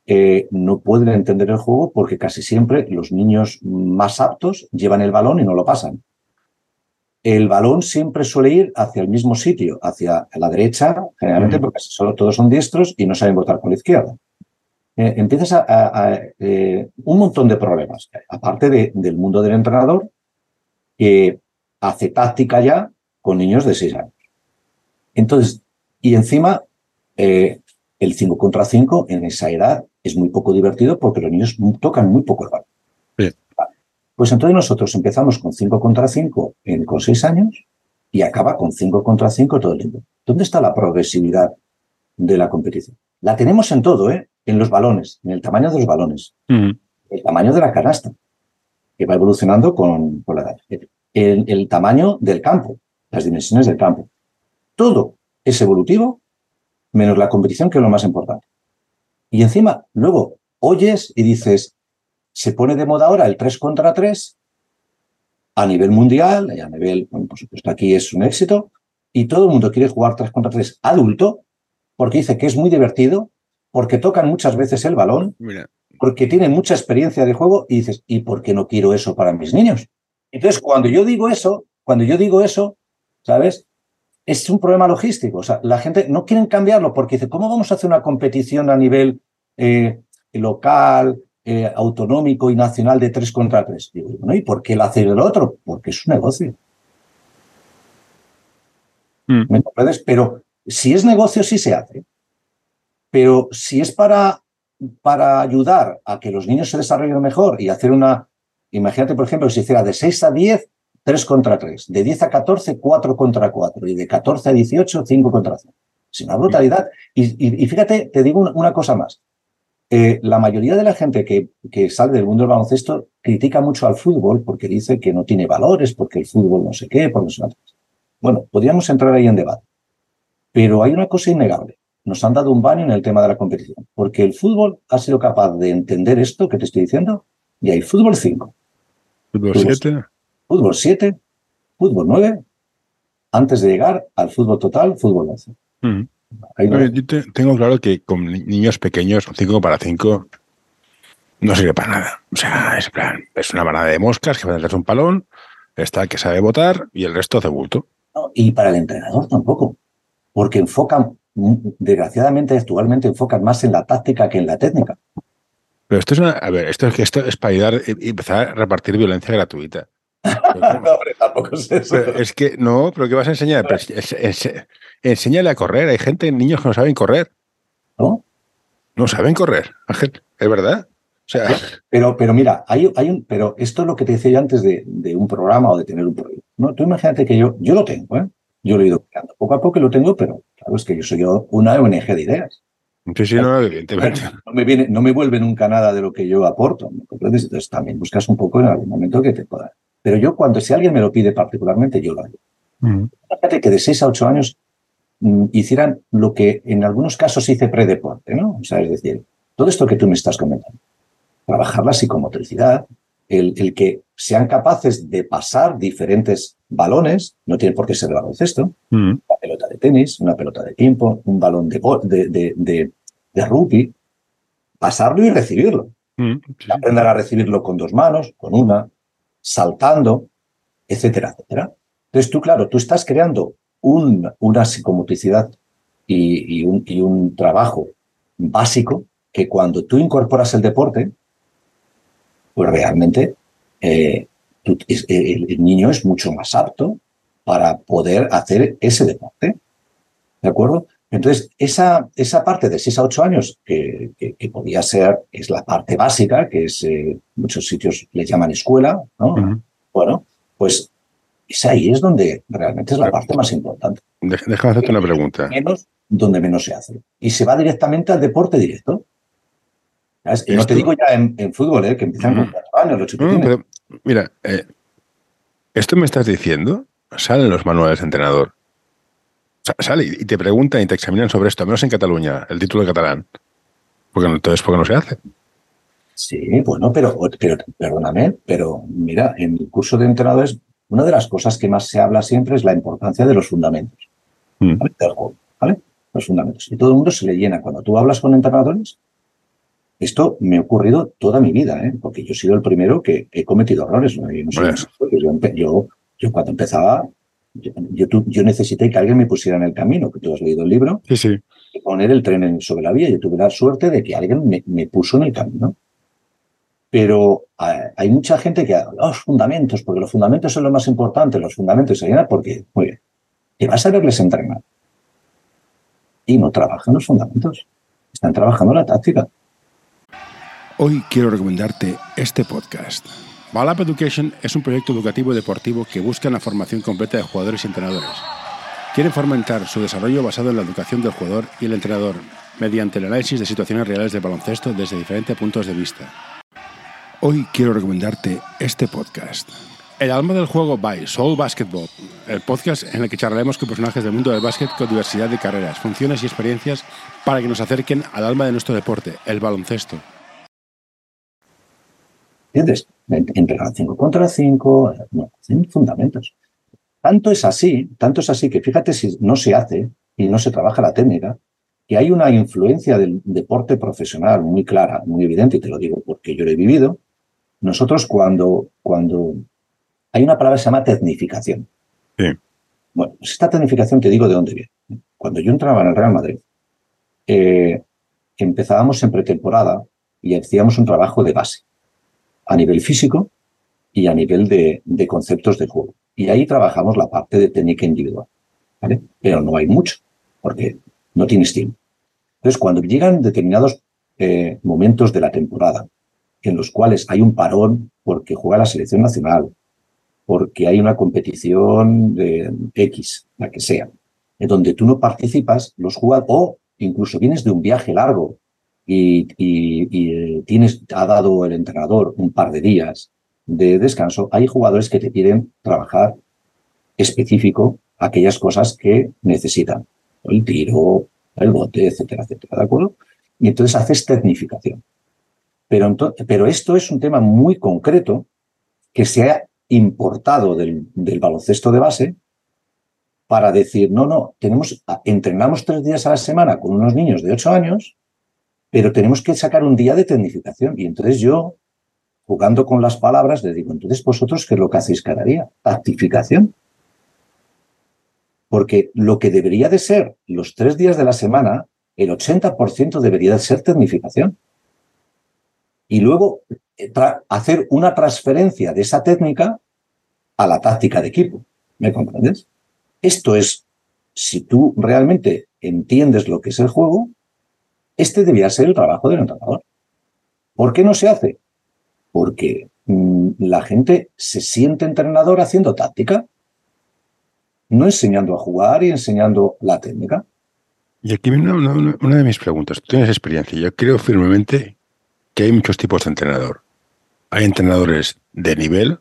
Eh, no pueden entender el juego porque casi siempre los niños más aptos llevan el balón y no lo pasan. El balón siempre suele ir hacia el mismo sitio, hacia la derecha, generalmente porque solo, todos son diestros y no saben votar con la izquierda. Eh, empiezas a, eh, un montón de problemas, aparte del mundo del entrenador, que hace táctica ya con niños de 6 años. Entonces, y encima, eh, el 5 contra 5 en esa edad es muy poco divertido porque los niños tocan muy poco el balón. Pues entonces nosotros empezamos con 5 contra 5 en, con 6 años y acaba con 5 contra 5 todo el tiempo. ¿Dónde está la progresividad de la competición? La tenemos en todo, ¿eh? en los balones, en el tamaño de los balones, el tamaño de la canasta, que va evolucionando con, con la edad el, tamaño del campo, las dimensiones del campo. Todo es evolutivo, menos la competición, que es lo más importante. Y encima, luego oyes y dices, se pone de moda ahora el 3 contra 3 a nivel mundial, y a nivel, bueno, por supuesto, aquí es un éxito, y todo el mundo quiere jugar 3 contra 3 adulto, porque dice que es muy divertido, porque tocan muchas veces el balón, porque tienen mucha experiencia de juego, y dices, ¿y por qué no quiero eso para mis niños? Entonces, cuando yo digo eso, cuando yo digo eso, ¿sabes? Es un problema logístico. O sea, la gente no quiere cambiarlo porque dice, ¿cómo vamos a hacer una competición a nivel eh, local, eh, autonómico y nacional de tres contra tres? Digo, bueno, ¿y por qué lo hace el otro? Porque es un negocio. Mm. Pero si es negocio, sí se hace. Pero si es para para ayudar a que los niños se desarrollen mejor y hacer una, imagínate, por ejemplo, que se hiciera de 6 a 10, 3 contra 3, de 10 a 14, 4 contra 4, y de 14 a 18, 5 contra 5. Es una brutalidad. Y, fíjate, te digo una, cosa más. Eh, la mayoría de la gente que, que sale del mundo del baloncesto critica mucho al fútbol porque dice que no tiene valores, porque el fútbol no sé qué, por no sé Bueno, podríamos entrar ahí en debate. Pero hay una cosa innegable. Nos han dado un baño en el tema de la competición, porque el fútbol ha sido capaz de entender esto que te estoy diciendo y hay fútbol 5. Fútbol 7. Fútbol 7, fútbol 9, antes de llegar al fútbol total, fútbol 11. Mm. Yo tengo claro que con niños pequeños, 5 para 5, no sirve para nada. O sea, es plan, es una manada de moscas que va a un palón, está el que sabe votar y el resto hace bulto. y para el entrenador tampoco porque enfocan, desgraciadamente actualmente enfocan más en la táctica que en la técnica. Pero esto es una, a ver, esto es que esto es para ayudar y empezar a repartir violencia gratuita. no, tampoco es eso. es que no, pero ¿qué vas a enseñar? enséñale a correr. Hay gente, niños que no saben correr. ¿No? No saben correr, Ángel, es verdad. O sea... Pero, pero mira, hay, hay un, pero esto es lo que te decía yo antes de, de un programa o de tener un proyecto. ¿no? Tú imagínate que yo, yo lo tengo, ¿eh? Yo lo he ido creando. Poco a poco lo tengo, pero claro, es que yo soy yo una ONG de ideas. Sí, sí, no, evidentemente. No me, viene, no me vuelve nunca nada de lo que yo aporto, Entonces también buscas un poco en algún momento que te pueda. Pero yo cuando si alguien me lo pide particularmente, yo lo hago. Fíjate que de 6 a 8 años mm, hicieran lo que en algunos casos hice predeporte, ¿no? O sea, es decir, todo esto que tú me estás comentando, trabajar la psicomotricidad, el, el que sean capaces de pasar diferentes balones, no tiene por qué ser el baloncesto, mm. una pelota de tenis, una pelota de tiempo, un balón de, de, de, de, rugby, pasarlo y recibirlo. Mm, Aprender a recibirlo con dos manos, con una, saltando, etcétera, etcétera. Entonces tú, claro, tú estás creando un, una psicomotricidad y, un, trabajo básico que cuando tú incorporas el deporte, pues realmente eh, el, niño es mucho más apto para poder hacer ese deporte. ¿De acuerdo? Entonces, esa, esa parte de 6 a 8 años, que, que, podía ser, es la parte básica, que es, eh, muchos sitios le llaman escuela, ¿no? Bueno, pues es ahí es donde realmente es la parte más importante. Déjame hacerte una pregunta. Menos, donde menos se hace. Y se va directamente al deporte directo. no te digo ya en, fútbol, ¿eh? que empiezan con 4 años, los pero, Mira, eh, esto me estás diciendo, sale en los manuales de entrenador. Sale y te preguntan y te examinan sobre esto, menos en Cataluña, el título de catalán. Porque entonces, ¿por qué no se hace? Sí, bueno, pero, pero perdóname, pero mira, en el curso de entrenadores, una de las cosas que más se habla siempre es la importancia de los fundamentos. Mm. ¿vale? Los fundamentos. Y todo el mundo se le llena. Cuando tú hablas con entrenadores, esto me ha ocurrido toda mi vida, ¿eh? porque yo he sido el primero que he cometido errores. Yo, yo, cuando empezaba, yo, yo, necesité que alguien me pusiera en el camino, que tú has leído el libro, sí, sí. y poner el tren sobre la vía. Yo tuve la suerte de que alguien me, puso en el camino. Pero hay mucha gente que los fundamentos, porque los fundamentos son lo más importante, los fundamentos se llenan porque, muy bien, que vas a verles entrenar. Y no trabajan los fundamentos, están trabajando la táctica. Hoy quiero recomendarte este podcast. Balap Education es un proyecto educativo y deportivo que busca la formación completa de jugadores y entrenadores. Quieren fomentar su desarrollo basado en la educación del jugador y el entrenador, mediante el análisis de situaciones reales de baloncesto desde diferentes puntos de vista. Hoy quiero recomendarte este podcast. El alma del juego by Soul Basketball, el podcast en el que charlaremos con personajes del mundo del básquet con diversidad de carreras, funciones y experiencias para que nos acerquen al alma de nuestro deporte, el baloncesto. ¿Entiendes? Entregar 5 contra 5, no, hacen fundamentos. Tanto es así, tanto es así que fíjate si no se hace y no se trabaja la técnica, que hay una influencia del deporte profesional muy clara, muy evidente, y te lo digo porque yo lo he vivido. Nosotros cuando, cuando hay una palabra que se llama tecnificación. Sí. Bueno, pues esta tecnificación te digo de dónde viene. Cuando yo entraba en el Real Madrid, eh, empezábamos en pretemporada y hacíamos un trabajo de base a nivel físico y a nivel de, conceptos de juego. Y ahí trabajamos la parte de técnica individual. Pero no hay mucho, porque no tienes tiempo. Entonces, cuando llegan determinados eh, momentos de la temporada en los cuales hay un parón porque juega la selección nacional, porque hay una competición de X, la que sea, en donde tú no participas, los jugadores, o incluso vienes de un viaje largo y, y, tienes, ha dado el entrenador un par de días de descanso, hay jugadores que te piden trabajar específico aquellas cosas que necesitan, el tiro, el bote, etcétera, etcétera, ¿de acuerdo? Y entonces haces tecnificación. Pero, pero esto es un tema muy concreto que se ha importado del, del baloncesto de base para decir, no, no, tenemos, entrenamos tres días a la semana con unos niños de ocho años, pero tenemos que sacar un día de tecnificación. Y entonces yo, jugando con las palabras, le digo, entonces vosotros, ¿qué es lo que hacéis cada día? Tactificación. Porque lo que debería de ser los tres días de la semana, el 80% debería de ser tecnificación. Y luego eh, hacer una transferencia de esa técnica a la táctica de equipo. ¿Me comprendes? Esto es, si tú realmente entiendes lo que es el juego, este debía ser el trabajo del entrenador. ¿Por qué no se hace? Porque mm, la gente se siente entrenador haciendo táctica, no enseñando a jugar y enseñando la técnica. Y aquí viene una, de mis preguntas. Tú tienes experiencia. Yo creo firmemente que hay muchos tipos de entrenador. Hay entrenadores de nivel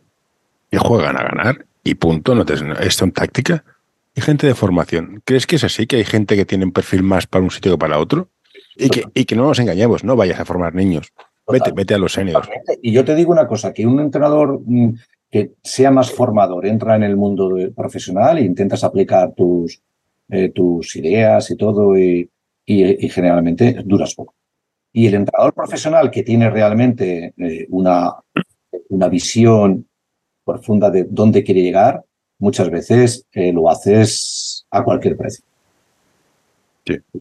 que juegan a ganar y punto. No te, es táctica y gente de formación. ¿Crees que es así? ¿Que hay gente que tiene un perfil más para un sitio que para otro? Y que, y que no nos engañemos, no vayas a formar niños. Vete, vete a los seniors. Y yo te digo una cosa, que un entrenador mm, que sea más formador, entra en el mundo profesional e intentas aplicar tus, eh, tus ideas y todo, y, y, generalmente duras poco. Y el entrenador profesional que tiene realmente eh, una, una visión profunda de dónde quiere llegar, muchas veces eh, lo haces a cualquier precio.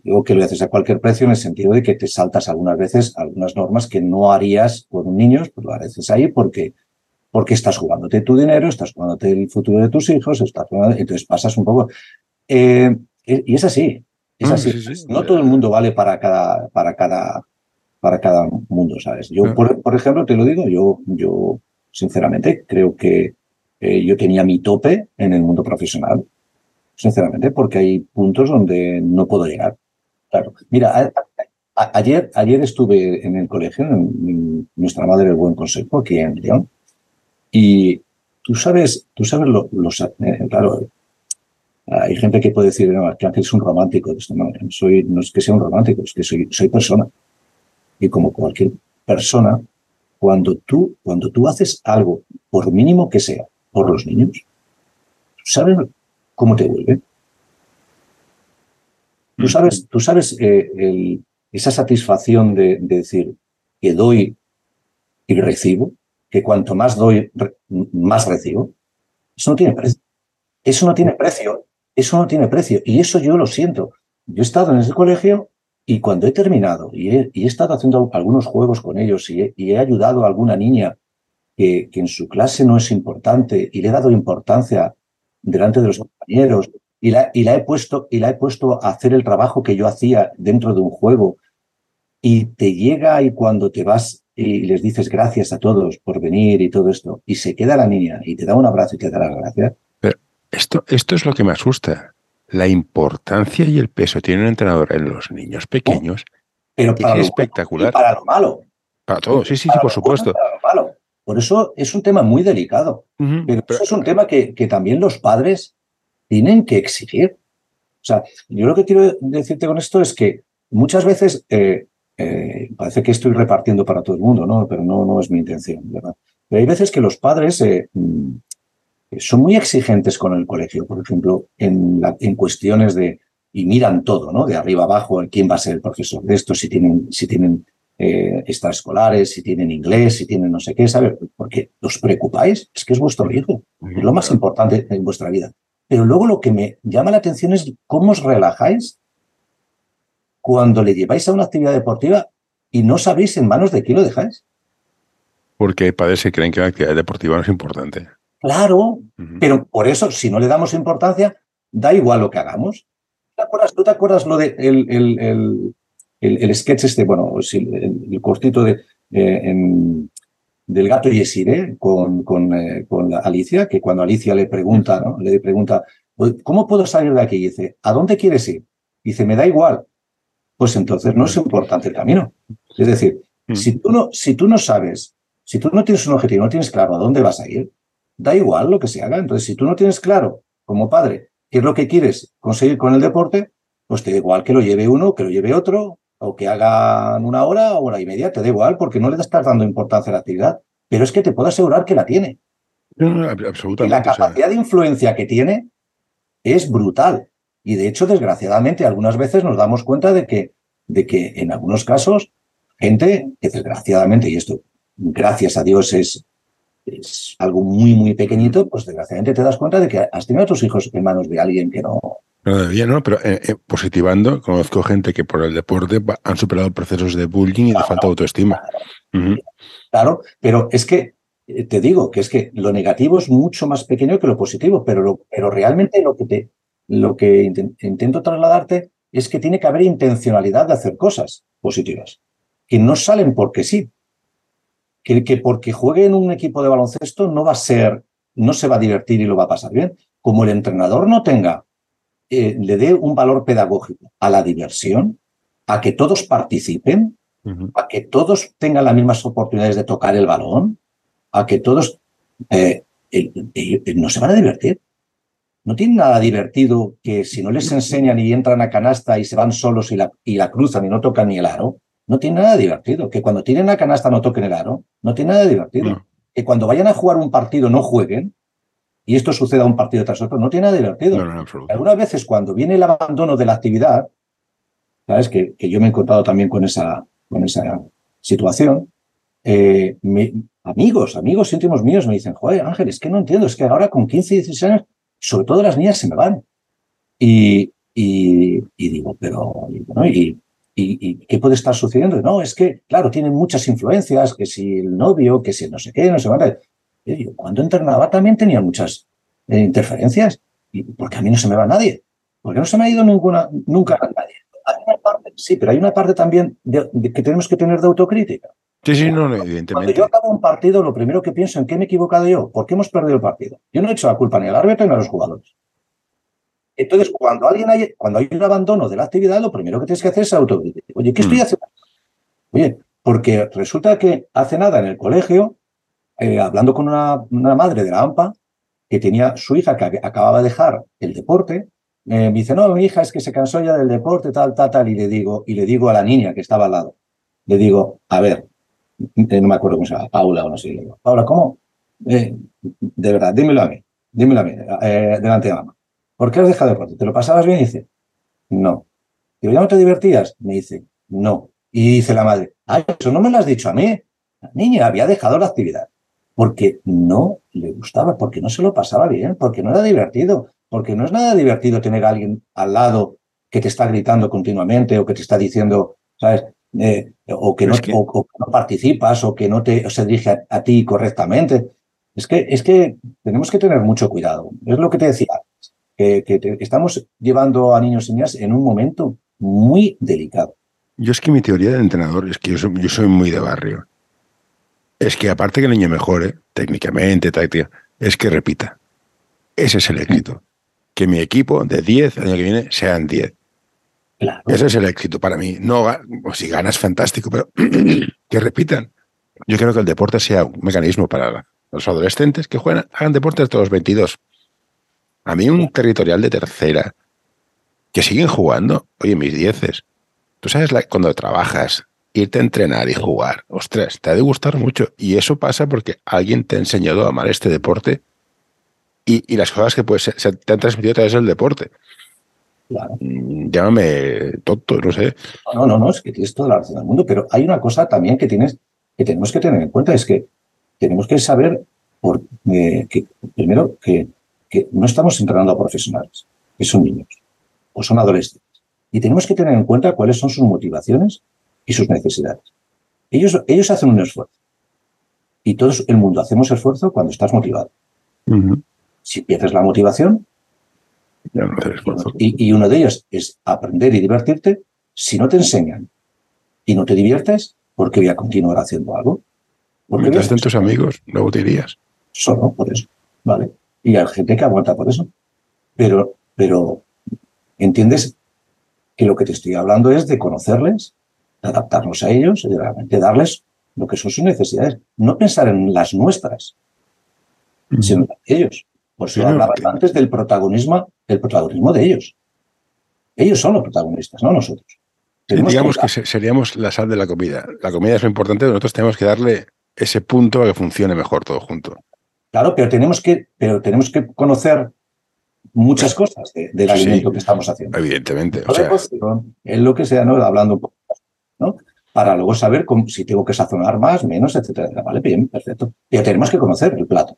Digo que lo haces a cualquier precio en el sentido de que te saltas algunas veces algunas normas que no harías con niños, pues lo haces ahí porque, porque estás jugándote tu dinero, estás jugándote el futuro de tus hijos, estás entonces pasas un poco. Eh, y es así, es ah, así. No todo el mundo vale para cada, para cada, para cada mundo, ¿sabes? Yo, por, por, ejemplo, te lo digo, yo, yo sinceramente creo que eh, yo tenía mi tope en el mundo profesional, sinceramente, porque hay puntos donde no puedo llegar. Claro. Mira, ayer, ayer estuve en el colegio, en, nuestra madre del buen consejo, aquí en León, y tú sabes, tú sabes lo, eh, claro, hay gente que puede decir, no, que Ángel es un romántico. No, soy, no es que sea un romántico, es que soy, soy persona. Y como cualquier persona, cuando tú, cuando tú haces algo, por mínimo que sea, por los niños, ¿sabes cómo te vuelve? Tú sabes, tú sabes eh, esa satisfacción de, decir que doy y recibo, que cuanto más doy, más recibo. Eso no tiene precio. Eso no tiene precio. Eso no tiene precio. Y eso yo lo siento. Yo he estado en ese colegio y cuando he terminado y he, estado haciendo algunos juegos con ellos y he ayudado a alguna niña que, en su clase no es importante y le he dado importancia delante de los compañeros y la, y la, he puesto y la he puesto a hacer el trabajo que yo hacía dentro de un juego y te llega y cuando te vas y les dices gracias a todos por venir y todo esto y se queda la niña y te da un abrazo y te da las gracias. Pero esto, esto es lo que me asusta. La importancia y el peso tiene un entrenador en los niños pequeños. pero para es espectacular. para lo malo. Para todo, sí, sí, sí, por supuesto. Por eso es un tema muy delicado. pero, eso es un tema que, que, también los padres tienen que exigir. O sea, yo lo que quiero decirte con esto es que muchas veces, eh, eh, parece que estoy repartiendo para todo el mundo, ¿no? Pero no, no es mi intención, ¿verdad? Pero hay veces que los padres eh, mm, son muy exigentes con el colegio, por ejemplo, en, en cuestiones de, y miran todo, ¿no? De arriba abajo, quién va a ser el profesor de esto, si tienen, si tienen eh, extraescolares, si tienen inglés, si tienen no sé qué, ¿sabes? Porque os preocupáis, es que es vuestro hijo, es lo más importante en vuestra vida. Pero luego lo que me llama la atención es cómo os relajáis cuando le lleváis a una actividad deportiva y no sabéis en manos de quién lo dejáis. Porque padres se creen que la actividad deportiva no es importante. Claro, pero por eso, si no le damos importancia, da igual lo que hagamos. ¿Te acuerdas, ¿Tú te acuerdas lo de el, el, sketch este, bueno, el, cortito de, eh, del gato Yesire con, con, eh, con Alicia, que cuando Alicia le pregunta, ¿no? Le pregunta, ¿cómo puedo salir de aquí? Y dice, ¿a dónde quieres ir? Dice, me da igual. Pues entonces no es importante el camino. Es decir, mm. si tú no, si tú no sabes, si tú no tienes un objetivo, no tienes claro a dónde vas a ir, da igual lo que se haga. Entonces, si tú no tienes claro, como padre, qué es lo que quieres conseguir con el deporte, pues te da igual que lo lleve uno, que lo lleve otro, o que hagan una hora o hora y media, te da igual, porque no le estás dando importancia a la actividad. Pero es que te puedo asegurar que la tiene. absolutamente. la capacidad de influencia que tiene es brutal. Y de hecho, desgraciadamente, algunas veces nos damos cuenta de que, de que en algunos casos, gente que desgraciadamente, y esto, gracias a Dios, es, es algo muy, muy pequeñito, pues desgraciadamente te das cuenta de que has tenido a tus hijos en manos de alguien que no, debería, ¿no? Pero eh, eh, positivando, conozco gente que por el deporte han superado procesos de bullying y de falta de autoestima. Claro, pero es que eh, te digo que es que lo negativo es mucho más pequeño que lo positivo, pero, pero realmente lo que, te, lo que intento trasladarte es que tiene que haber intencionalidad de hacer cosas positivas, que no salen porque sí, que, que porque juegue en un equipo de baloncesto no va a ser, no se va a divertir y lo va a pasar bien. Como el entrenador no tenga eh, le dé un valor pedagógico a la diversión, a que todos participen, a que todos tengan las mismas oportunidades de tocar el balón, a que todos eh, no se van a divertir. No tienen nada divertido que si no les enseñan y entran a canasta y se van solos y la, y la cruzan y no tocan ni el aro, no tiene nada divertido. Que cuando tienen a canasta no toquen el aro, no tiene nada divertido. Que cuando vayan a jugar un partido no jueguen, y esto suceda un partido tras otro, no tiene nada divertido. Algunas veces cuando viene el abandono de la actividad, sabes que, que yo me he encontrado también con esa, con esa situación, eh, amigos, amigos íntimos míos me dicen, joder, Ángel, es que no entiendo, es que ahora con 15, 16 años, sobre todo las niñas se me van. Y, y, digo, pero, y, y, qué puede estar sucediendo? No, es que, claro, tienen muchas influencias, que si el novio, que si no sé qué, no sé qué. Yo cuando entrenaba también tenía muchas eh, interferencias, y porque a mí no se me va nadie, porque no se me ha ido ninguna, nunca nadie. sí, pero hay una parte también que tenemos que tener de autocrítica. Sí, sí, no, evidentemente. Cuando yo acabo un partido, lo primero que pienso en qué me he equivocado yo, por qué hemos perdido el partido. Yo no he hecho la culpa ni al árbitro ni a los jugadores. Entonces, cuando alguien hay, cuando hay un abandono de la actividad, lo primero que tienes que hacer es autocrítica. Oye, ¿qué estoy mm. haciendo? Oye, porque resulta que hace nada en el colegio eh, hablando con una, madre de la AMPA que tenía su hija que acababa de dejar el deporte, me dice, no, mi hija es que se cansó ya del deporte, tal, tal, tal, y le digo, y le digo a la niña que estaba al lado, le digo, a ver, eh, no me acuerdo cómo se llama, Paula o no sé, le digo, Paula, ¿cómo? Eh, de verdad, dímelo a mí, dímelo a mí, delante de mamá. ¿Por qué has dejado el deporte? ¿Te lo pasabas bien? Dice, no. Digo, ¿ya no te divertías? Me dice, no. Y dice la madre, ay, eso no me lo has dicho a mí. La niña había dejado la actividad porque no le gustaba, porque no se lo pasaba bien, porque no era divertido, porque no es nada divertido tener a alguien al lado que te está gritando continuamente o que te está diciendo, ¿sabes? Eh, o, que no, no, participas o que no te se dirige a, ti correctamente. Es que, es que tenemos que tener mucho cuidado. Es lo que te decía que, que estamos llevando a niños y niñas en un momento muy delicado. Yo es que mi teoría de entrenador es que yo soy muy de barrio es que aparte que el niño mejore, técnicamente, táctica, es que repita. Ese es el éxito. Que mi equipo de 10 el año que viene sean 10. Ese es el éxito para mí. No, si ganas, fantástico, pero que repitan. Yo quiero que el deporte sea un mecanismo para los adolescentes que juegan, hagan deporte hasta los 22. A mí un territorial de tercera que siguen jugando, oye, mis dieces. Tú sabes, cuando trabajas irte a entrenar y jugar, ostras, te ha de gustar mucho. Y eso pasa porque alguien te ha enseñado a amar este deporte y, las cosas que pues, se, te han transmitido a través del deporte. Mm, llámame tonto, no sé. No, no, no, es que tienes toda la razón del mundo, pero hay una cosa también que tienes que tenemos que tener en cuenta, es que tenemos que saber por, eh, que, primero que, que no estamos entrenando a profesionales, que son niños o son adolescentes. Y tenemos que tener en cuenta cuáles son sus motivaciones y sus necesidades. Ellos, ellos hacen un esfuerzo. Y todo el mundo hacemos esfuerzo cuando estás motivado. Si pierdes la motivación, y, y, uno de ellos es aprender y divertirte, si no te enseñan y no te diviertes, ¿por qué voy a continuar haciendo algo? Porque estás con tus amigos, luego te irías. Solo por eso, ¿vale? Y hay gente que aguanta por eso. Pero, pero, ¿entiendes que lo que te estoy hablando es de conocerles, adaptarnos a ellos y realmente darles lo que son sus necesidades? No pensar en las nuestras, sino en las de ellos. Por eso hablaba antes del protagonismo, del protagonismo de ellos. Ellos son los protagonistas, no nosotros. digamos que, seríamos la sal de la comida. La comida es lo importante, nosotros tenemos que darle ese punto a que funcione mejor todo junto. Claro, pero tenemos que, pero tenemos que conocer muchas cosas del alimento que estamos haciendo. Evidentemente. es lo que sea, ¿no? Hablando un poco, Para luego saber si tengo que sazonar más, menos, etcétera. Vale, bien, perfecto. Pero tenemos que conocer el plato.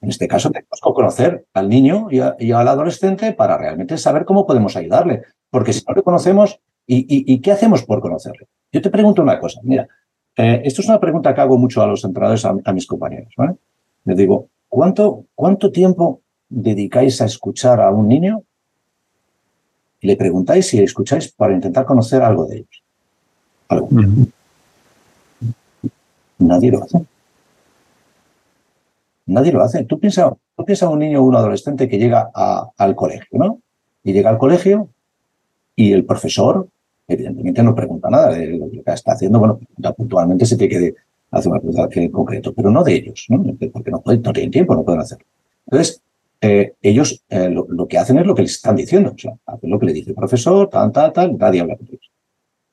En este caso, tenemos que conocer al niño y, al adolescente para realmente saber cómo podemos ayudarle. Porque si no le conocemos, ¿y, qué hacemos por conocerle? Yo te pregunto una cosa. Mira, eh, esto es una pregunta que hago mucho a los entrenadores, a, mis compañeros. ¿vale? Les digo, ¿cuánto, ¿cuánto tiempo dedicáis a escuchar a un niño? Le preguntáis si escucháis para intentar conocer algo de ellos. Algo. Nadie lo hace. Nadie lo hace. Tú piensas tú piensa un niño o un adolescente que llega al colegio, ¿no? Y llega al colegio y el profesor, evidentemente, no pregunta nada de lo que está haciendo. Bueno, puntualmente se tiene que hacer una pregunta en concreto, pero no de ellos, ¿no? Porque no, pueden, no tienen tiempo, no pueden hacerlo. Entonces, eh, ellos eh, lo, que hacen es lo que les están diciendo. O sea, hacen lo que le dice el profesor, tal, tal, tal, nadie habla con ellos.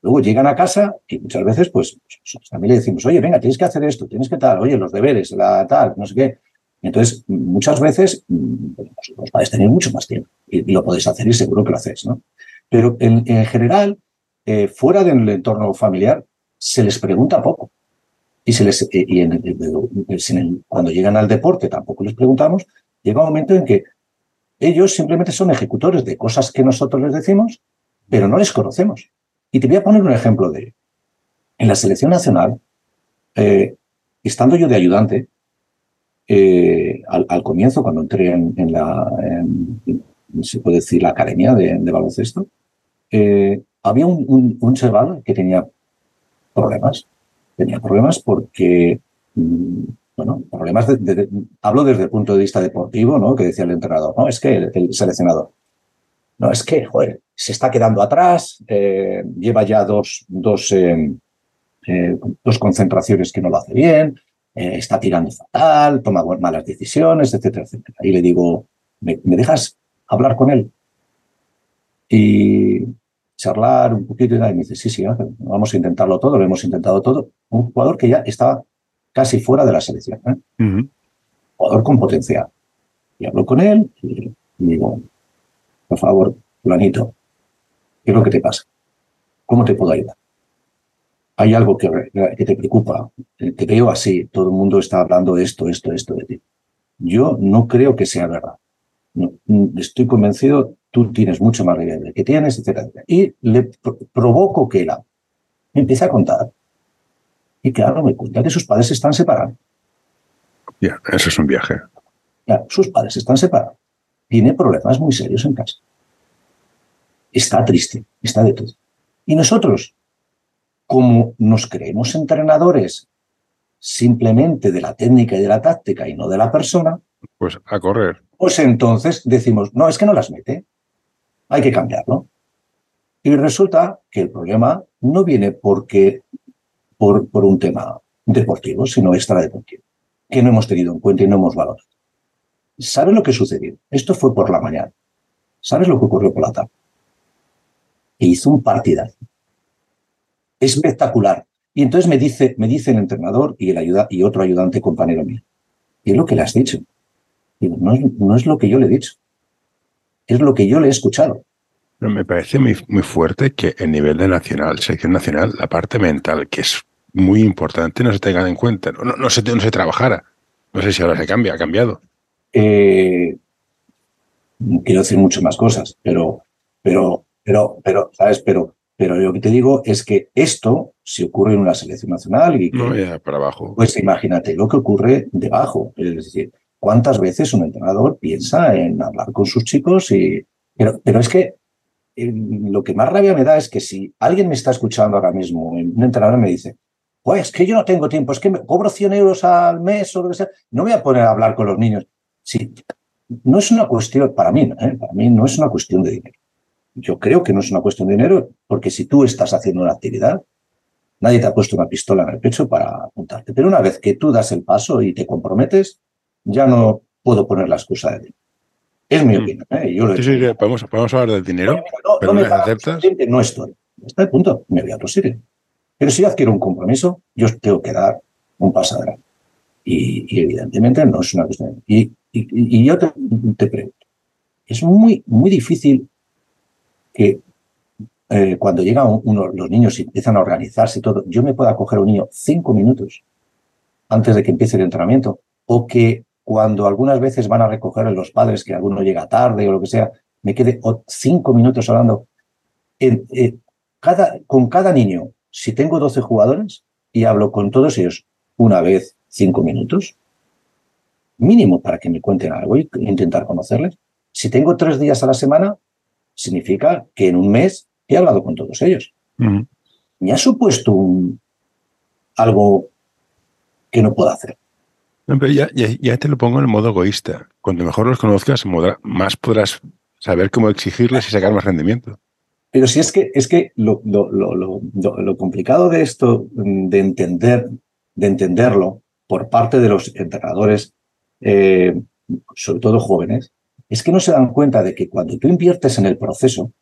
Luego llegan a casa y muchas veces, pues, pues, también le decimos, oye, venga, tienes que hacer esto, tienes que tal, oye, los deberes, la tal, no sé qué. Entonces, muchas veces mm, los padres tener mucho más tiempo y, lo podéis hacer y seguro que lo hacéis, ¿no? Pero en, general, eh, fuera del entorno familiar, se les pregunta poco. Y, se les, eh, y en, cuando llegan al deporte tampoco les preguntamos, llega un momento en que ellos simplemente son ejecutores de cosas que nosotros les decimos, pero no les conocemos. Y te voy a poner un ejemplo de ello. En la selección nacional, eh, estando yo de ayudante, eh, al, comienzo, cuando entré en, la, se puede decir, la academia de, baloncesto, eh, había un, chaval que tenía problemas. Tenía problemas porque, mm, bueno, problemas, de, hablo desde el punto de vista deportivo, ¿no? Que decía el entrenador, ¿no? Es que el, seleccionador, no, es que, joder, se está quedando atrás, eh, lleva ya dos, dos, dos concentraciones que no lo hace bien, eh, está tirando fatal, toma malas decisiones, etcétera, etcétera. Y le digo, ¿me, dejas hablar con él? Y charlar un poquito y me dice, sí, sí, vamos a intentarlo todo, lo hemos intentado todo. Un jugador que ya estaba casi fuera de la selección. ¿eh? Jugador con potencial. Y hablo con él y, digo, por favor, planito, ¿qué es lo que te pasa? ¿Cómo te puedo ayudar? hay algo que, te preocupa, te veo así, todo el mundo está hablando de esto, esto, esto de ti. Yo no creo que sea verdad. Mm, estoy convencido, tú tienes mucho más de que tienes, etc. Y le provoco que él me empiece a contar. Y claro, me cuenta que sus padres se están separando. Ya, eso es un viaje. Ya, sus padres se están separando. Tiene problemas muy serios en casa. Está triste, está de todo. Y nosotros, como nos creemos entrenadores simplemente de la técnica y de la táctica y no de la persona, pues a correr. Pues entonces decimos, no, es que no las mete, hay que cambiarlo. Y resulta que el problema no viene porque por, por un tema deportivo, sino extradeportivo, que no hemos tenido en cuenta y no hemos valorado. ¿Sabes lo que sucedió? Esto fue por la mañana. ¿Sabes lo que ocurrió por la tarde? Que hizo un partidazo espectacular. Y entonces me dice, me dice el entrenador y, el ayuda, y otro ayudante compañero mío, ¿y es lo que le has dicho? no, es, no es lo que yo le he dicho, es lo que yo le he escuchado. me parece muy, muy fuerte que el nivel de nacional, selección nacional, la parte mental, que es muy importante, no se tenga en cuenta, no, no, se, no se trabajara. No sé si ahora se cambia, ha cambiado. Eh, quiero decir muchas más cosas, pero, pero, pero, pero, ¿sabes? Pero pero lo que te digo es que esto, si ocurre en una selección nacional y que, para abajo. pues imagínate lo que ocurre debajo. Es decir, cuántas veces un entrenador piensa en hablar con sus chicos y. Pero, pero es que lo que más rabia me da es que si alguien me está escuchando ahora mismo, un entrenador me dice, pues es que yo no tengo tiempo, es que me cobro 100 euros al mes o lo que sea, no me voy a poner a hablar con los niños. Sí, no es una cuestión, para mí, ¿eh? para mí no es una cuestión de dinero. Yo creo que no es una cuestión de dinero, porque si tú estás haciendo una actividad, nadie te ha puesto una pistola en el pecho para apuntarte. Pero una vez que tú das el paso y te comprometes, ya no puedo poner la excusa de dinero. Es mi mm. opinión. ¿eh? Yo sí, sí, podemos, hablar del dinero. No, me aceptas? No estoy. Está el punto. Me voy a otro sitio. Pero si yo adquiero un compromiso, yo tengo que dar un paso adelante. Y, evidentemente no es una cuestión. Y, y, yo te, pregunto, es muy, muy difícil que eh, cuando llegan uno, los niños y empiezan a organizarse y todo, yo me pueda coger a un niño cinco minutos antes de que empiece el entrenamiento, o que cuando algunas veces van a recoger a los padres, que alguno llega tarde o lo que sea, me quede cinco minutos hablando. Eh, con cada niño, si tengo 12 jugadores y hablo con todos ellos una vez cinco minutos, mínimo para que me cuenten algo y intentar conocerles. Si tengo tres días a la semana, significa que en un mes he hablado con todos ellos. Me ha supuesto un, algo que no puedo hacer ya, te lo pongo en modo egoísta. Cuanto mejor los conozcas, más podrás saber cómo exigirles y sacar más rendimiento. Pero si es que, es que lo, lo, complicado de esto, de entender, de entenderlo por parte de los entrenadores, eh, sobre todo jóvenes, es que no se dan cuenta de que cuando tú inviertes en el proceso,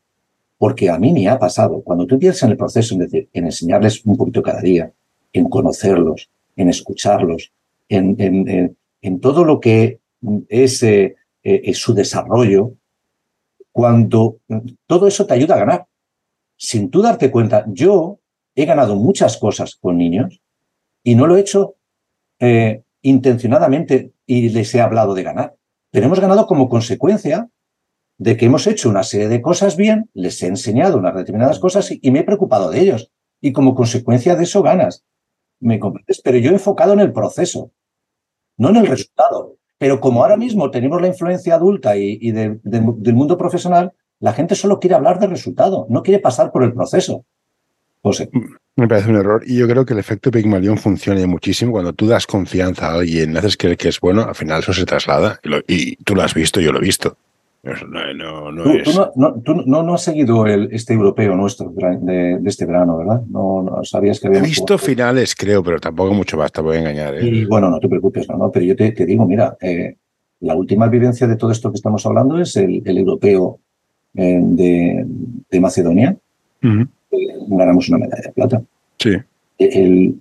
porque a mí me ha pasado, cuando tú inviertes en el proceso, es decir, en enseñarles un poquito cada día, en conocerlos, en escucharlos, en, todo lo que es, eh, eh, es su desarrollo, cuando todo eso te ayuda a ganar. Sin tú darte cuenta, yo he ganado muchas cosas con niños y no lo he hecho intencionadamente y les he hablado de ganar, pero hemos ganado como consecuencia de que hemos hecho una serie de cosas bien, les he enseñado unas determinadas cosas y, y me he preocupado de ellos. Y como consecuencia de eso ganas. ¿Me comprendes? Pero yo he enfocado en el proceso, no en el resultado. Pero como ahora mismo tenemos la influencia adulta y, del mundo profesional, la gente solo quiere hablar del resultado, no quiere pasar por el proceso. José. Me parece un error y yo creo que el efecto Pygmalion funciona muchísimo. Cuando tú das confianza a alguien, haces creer que es bueno, al final eso se traslada. y tú lo has visto, yo lo he visto. No, no, ¿Tú, no, has seguido el, este europeo nuestro de, este verano, ¿verdad? No, sabías que había. He visto finales, creo, pero tampoco mucho más, te voy a engañar. ¿eh? Y bueno, no te preocupes, no, pero yo te, digo, mira, eh, la última vivencia de todo esto que estamos hablando es el, europeo eh, de, Macedonia. Ganamos una medalla de plata. Sí. El,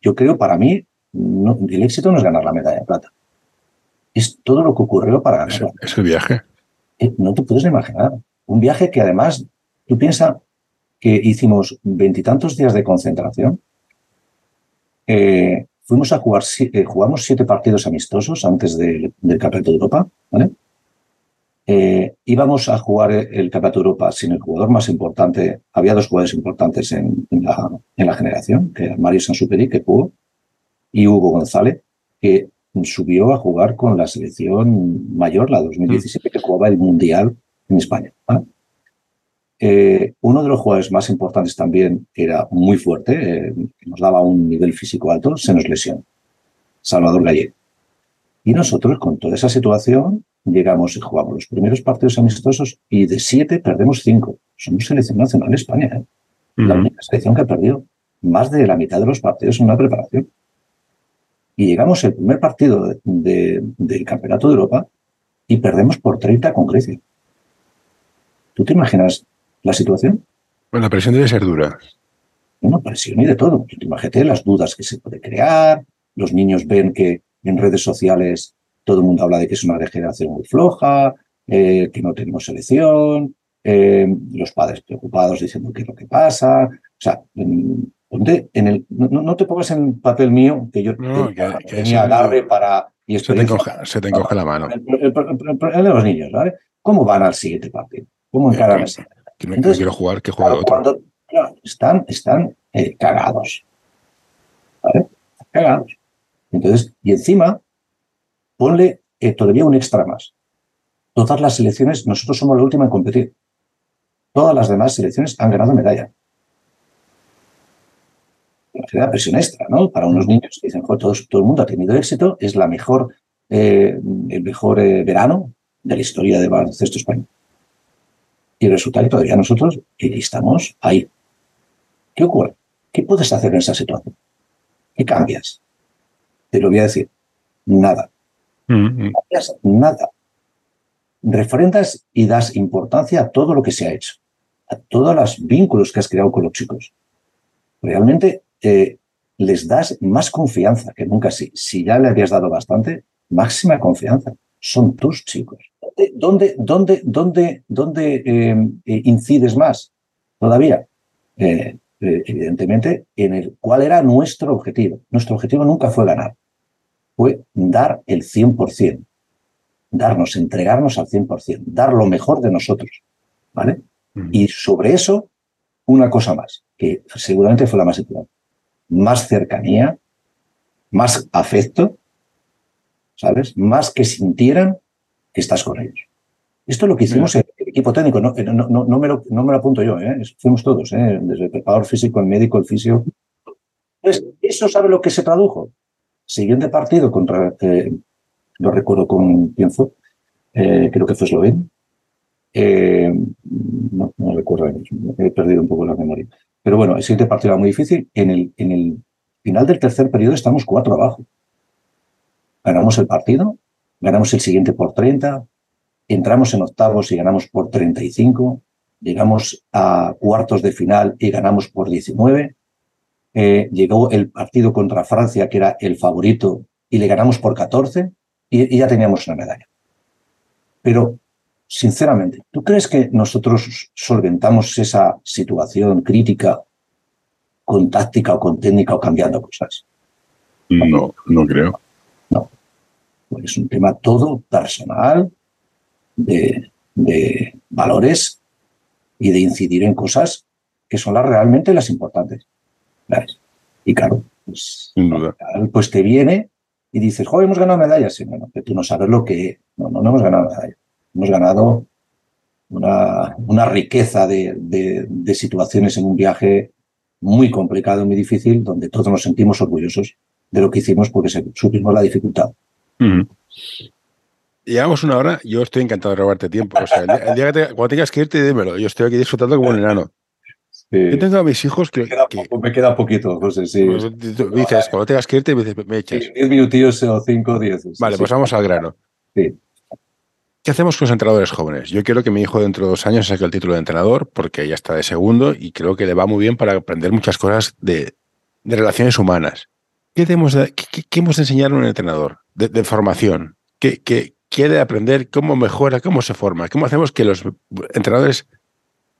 yo creo, para mí, el éxito no es ganar la medalla de plata es todo lo que ocurrió para ganar. Es, el viaje. Eh, no te puedes imaginar. Un viaje que además, tú piensas que hicimos veintitantos días de concentración. Eh, fuimos a jugar, eh, jugamos siete partidos amistosos antes del Campeonato de Europa, ¿vale? Íbamos a jugar el Campeonato de Europa sin el jugador más importante. Había dos jugadores importantes en, la, en la, generación, que eran Mario Sansuperi, que jugó, y Hugo González, que subió a jugar con la selección mayor, la 2017, que jugaba el Mundial en España. Eh, uno de los jugadores más importantes también era muy fuerte, eh, nos daba un nivel físico alto, se nos lesionó. Salvador Gallego. Y nosotros, con toda esa situación, llegamos y jugamos los primeros partidos amistosos y de siete perdemos cinco. Somos selección nacional de España. ¿eh? La única selección que ha perdido más de la mitad de los partidos en una preparación y llegamos al primer partido del Campeonato de Europa y perdemos por 30 con Grecia. ¿Tú te imaginas la situación? Bueno, la presión debe ser dura. Una presión y de todo. Tú te imaginas las dudas que se puede crear, los niños ven que en redes sociales todo el mundo habla de que es una degeneración muy floja, eh, que no tenemos selección, eh, los padres preocupados diciendo qué es lo que pasa. O sea, en el, no, te pongas en papel mío, que yo no, agarre para... Y se, te encoge, la mano. El, de los niños, ¿vale? ¿Cómo van al siguiente partido? ¿Cómo encaran ese? Entonces, quiero jugar, que otro. están están eh, cagados. ¿Vale? Cagados. Entonces, y encima, ponle todavía un extra más. Todas las selecciones, nosotros somos la última en competir. Todas las demás selecciones han ganado medalla. Una presión extra, ¿no? Para unos niños que dicen, todo, todo el mundo ha tenido éxito, es la mejor, eh, el mejor eh, verano de la historia del baloncesto español. Y resulta que todavía nosotros estamos ahí. ¿Qué ocurre? ¿Qué puedes hacer en esa situación? ¿Qué cambias? Te lo voy a decir. Nada. Mm, mm. cambias nada. Refrendas y das importancia a todo lo que se ha hecho, a todos los vínculos que has creado con los chicos. Realmente eh, les das más confianza que nunca. Si, si ya le habías dado bastante, máxima confianza. Son tus chicos. ¿Dónde, dónde, dónde, dónde eh, eh, incides más todavía? evidentemente, en el cuál era nuestro objetivo. Nuestro objetivo nunca fue ganar, fue dar el 100%, darnos, entregarnos al 100%, dar lo mejor de nosotros. ¿Vale? Y sobre eso, una cosa más, que seguramente fue la más importante. Más cercanía, más afecto, ¿sabes? Más que sintieran que estás con ellos. Esto es lo que hicimos en el equipo técnico, no, no, me, lo, no me lo apunto yo, ¿eh? fuimos todos, ¿eh? desde el preparador físico, el médico, el fisio. Entonces, ¿eso sabe lo que se tradujo? Siguiente partido contra, eh, no recuerdo con quién fue, eh, creo que fue Eslovenia. Eh, no, no recuerdo, he perdido un poco la memoria. Pero bueno, el siguiente partido era muy difícil. En el, en el final del tercer periodo estamos cuatro abajo. Ganamos el partido, ganamos el siguiente por 30, entramos en octavos y ganamos por 35, llegamos a cuartos de final y ganamos por 19, eh, llegó el partido contra Francia, que era el favorito, y le ganamos por 14, y, ya teníamos una medalla. Pero, sinceramente, ¿tú crees que nosotros solventamos esa situación crítica con táctica o con técnica o cambiando cosas? No, no creo. No. Pues es un tema todo personal, de, valores y de incidir en cosas que son las realmente las importantes. Y claro, pues, pues te viene y dices, joder, hemos ganado medallas. Sí, bueno, que tú no sabes lo que... No, no, hemos ganado medallas. Hemos ganado una, una riqueza de, de, situaciones en un viaje muy complicado, muy difícil, donde todos nos sentimos orgullosos de lo que hicimos porque supimos la dificultad. Llevamos una hora, yo estoy encantado de robarte tiempo. O sea, el día, que cuando tengas que irte, dímelo. Yo estoy aquí disfrutando como un enano. Yo tengo a mis hijos que. Me queda, poquito, José, sí. Pues, dices, cuando tengas que irte, me, echas. Diez minutillos o cinco, diez. Vale, pues vamos al grano. Sí. ¿Qué hacemos con los entrenadores jóvenes? Yo quiero que mi hijo dentro de dos años saque el título de entrenador porque ya está de segundo y creo que le va muy bien para aprender muchas cosas de, relaciones humanas. ¿Qué, hemos de, hemos de enseñar a un entrenador de, de formación? ¿Qué, qué, quiere aprender cómo mejora, cómo se forma, cómo hacemos que los entrenadores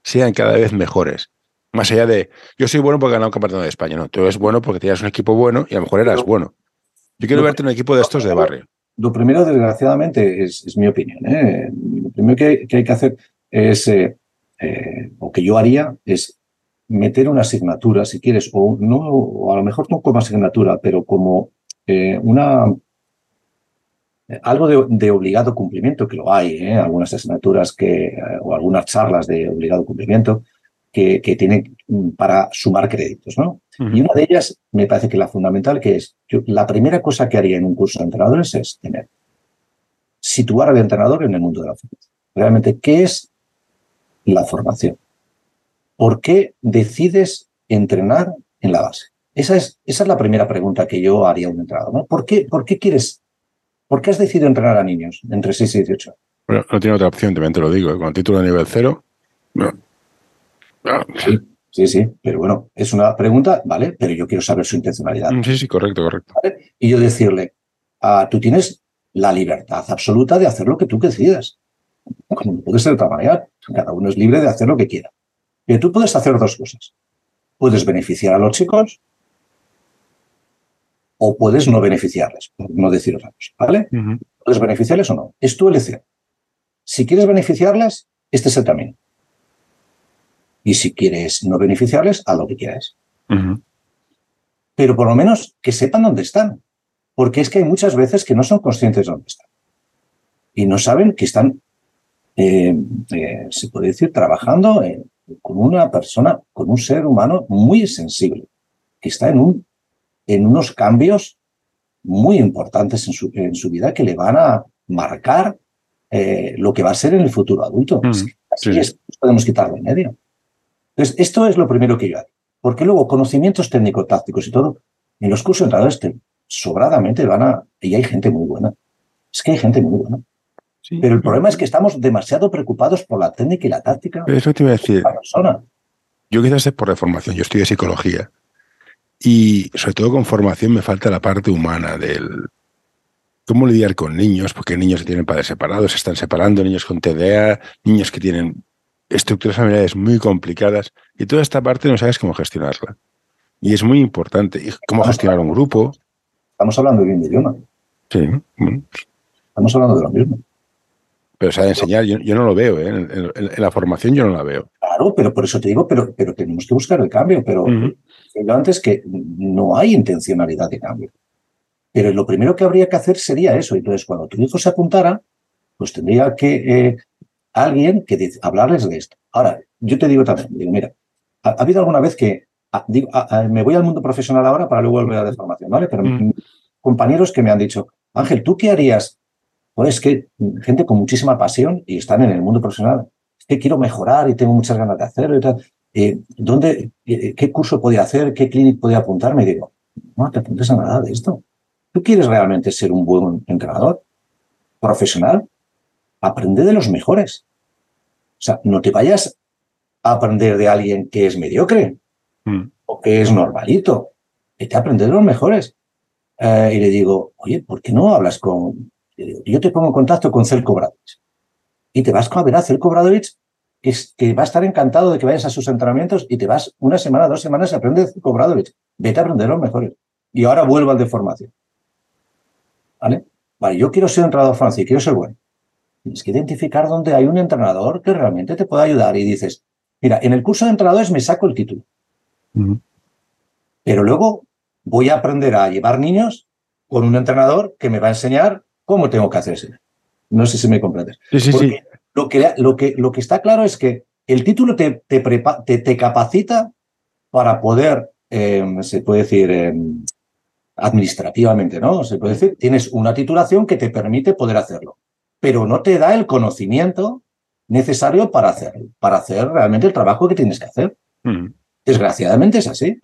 sean cada vez mejores. Más allá de, yo soy bueno porque he ganado un campeonato de España, no, tú eres bueno porque tenías un equipo bueno y a lo mejor eras bueno. Yo quiero verte en un equipo de estos de barrio. Lo primero, desgraciadamente, es, mi opinión. ¿eh? Lo primero que, hay que hacer es, eh, eh, o que yo haría, es meter una asignatura, si quieres, o no, o a lo mejor no como asignatura, pero como una algo de, obligado cumplimiento, que lo hay, ¿eh? algunas asignaturas que, eh, o algunas charlas de obligado cumplimiento que, que tienen para sumar créditos. ¿no? Y una de ellas me parece que la fundamental, que es, la primera cosa que haría en un curso de entrenadores es tener, situar al entrenador en el mundo de la formación. Realmente, ¿qué es la formación? ¿Por qué decides entrenar en la base? Esa es, esa es la primera pregunta que yo haría a un entrenador. ¿no? ¿Por, qué, ¿Por qué quieres ¿Por qué has decidido entrenar a niños entre 6 y 18? Bueno, no tiene otra opción, también te lo digo. ¿eh? Con título de nivel cero. No. Sí, sí, pero bueno, es una pregunta, ¿vale? Pero yo quiero saber su intencionalidad. Sí, sí, correcto, correcto. Y yo decirle, ah, tú tienes la libertad absoluta de hacer lo que tú decidas. Como puede ser de otra manera, cada uno es libre de hacer lo que quiera. Pero tú puedes hacer dos cosas. Puedes beneficiar a los chicos o puedes no beneficiarles, por no decir otra cosa, ¿vale? Puedes beneficiarles o no. Es tu elección. Si quieres beneficiarles, este es el camino. Y si quieres no beneficiarles, haz lo que quieras. Pero por lo menos que sepan dónde están. Porque es que hay muchas veces que no son conscientes de dónde están. Y no saben que están eh, eh, se puede decir, trabajando con una persona, con un ser humano muy sensible, que está en, un, en unos cambios muy importantes en su, en su vida que le van a marcar lo que va a ser en el futuro adulto. Mm, así es, podemos quitarlo en medio. Entonces, esto es lo primero que yo hago. Porque luego, conocimientos técnico-tácticos y todo, en los cursos de entrenadores sobradamente van a... Y hay gente muy buena. Es que hay gente muy buena. Pero el problema es que estamos demasiado preocupados por la técnica y la táctica. eso te iba a decir. persona. Yo quizás es por reformación. Yo estudié psicología. Y sobre todo con formación me falta la parte humana del cómo lidiar con niños, porque niños que tienen padres separados se están separando, niños con TDA, niños que tienen estructuras familiares muy complicadas y toda esta parte no sabes cómo gestionarla. Y es muy importante. Y cómo gestionar un grupo. Estamos hablando de un idioma. Sí. Estamos hablando de lo mismo. Pero sabe enseñar, yo, no lo veo, ¿eh? en, la formación yo no la veo. Claro, pero por eso te digo, pero, pero tenemos que buscar el cambio. Pero lo antes que no hay intencionalidad de cambio. Pero lo primero que habría que hacer sería eso. Entonces, cuando tu hijo se apuntara, pues tendría que eh, alguien que dice, hablarles de esto. Ahora, yo te digo también, digo, mira, ha, habido alguna vez que digo, me voy al mundo profesional ahora para luego volver a la formación, ¿vale? Pero mm. compañeros que me han dicho, Ángel, ¿tú qué harías? Pues es que gente con muchísima pasión y están en el mundo profesional. Es que quiero mejorar y tengo muchas ganas de hacerlo y tal. Eh, ¿dónde, eh, ¿Qué curso podía hacer? ¿Qué clínic podía apuntarme? Y digo, no te apuntes a nada de esto. ¿Tú quieres realmente ser un buen entrenador profesional? Aprende de los mejores. O sea, no te vayas a aprender de alguien que es mediocre mm. o que es normalito. Vete a aprender de los mejores. Eh, y le digo, oye, ¿por qué no hablas con... Yo te pongo en contacto con Celko Bradovich. Y te vas a ver a Celko Bradovich, que, que va a estar encantado de que vayas a sus entrenamientos y te vas una semana, dos semanas a aprender de Celko Bradovich. Vete a aprender de los mejores. Y ahora vuelvo al de formación. ¿Vale? Vale, yo quiero ser entrenador francés, quiero ser bueno. Tienes que identificar dónde hay un entrenador que realmente te pueda ayudar y dices, mira, en el curso de entrenadores me saco el título. Pero luego voy a aprender a llevar niños con un entrenador que me va a enseñar cómo tengo que hacerse. No sé si me comprendes. Sí, sí, sí. Lo que, lo, que, lo que está claro es que el título te, te, te, capacita para poder, em, se puede decir, em, administrativamente, ¿no? Se puede decir, tienes una titulación que te permite poder hacerlo pero no te da el conocimiento necesario para hacer, para hacer realmente el trabajo que tienes que hacer. Mm. Desgraciadamente es así.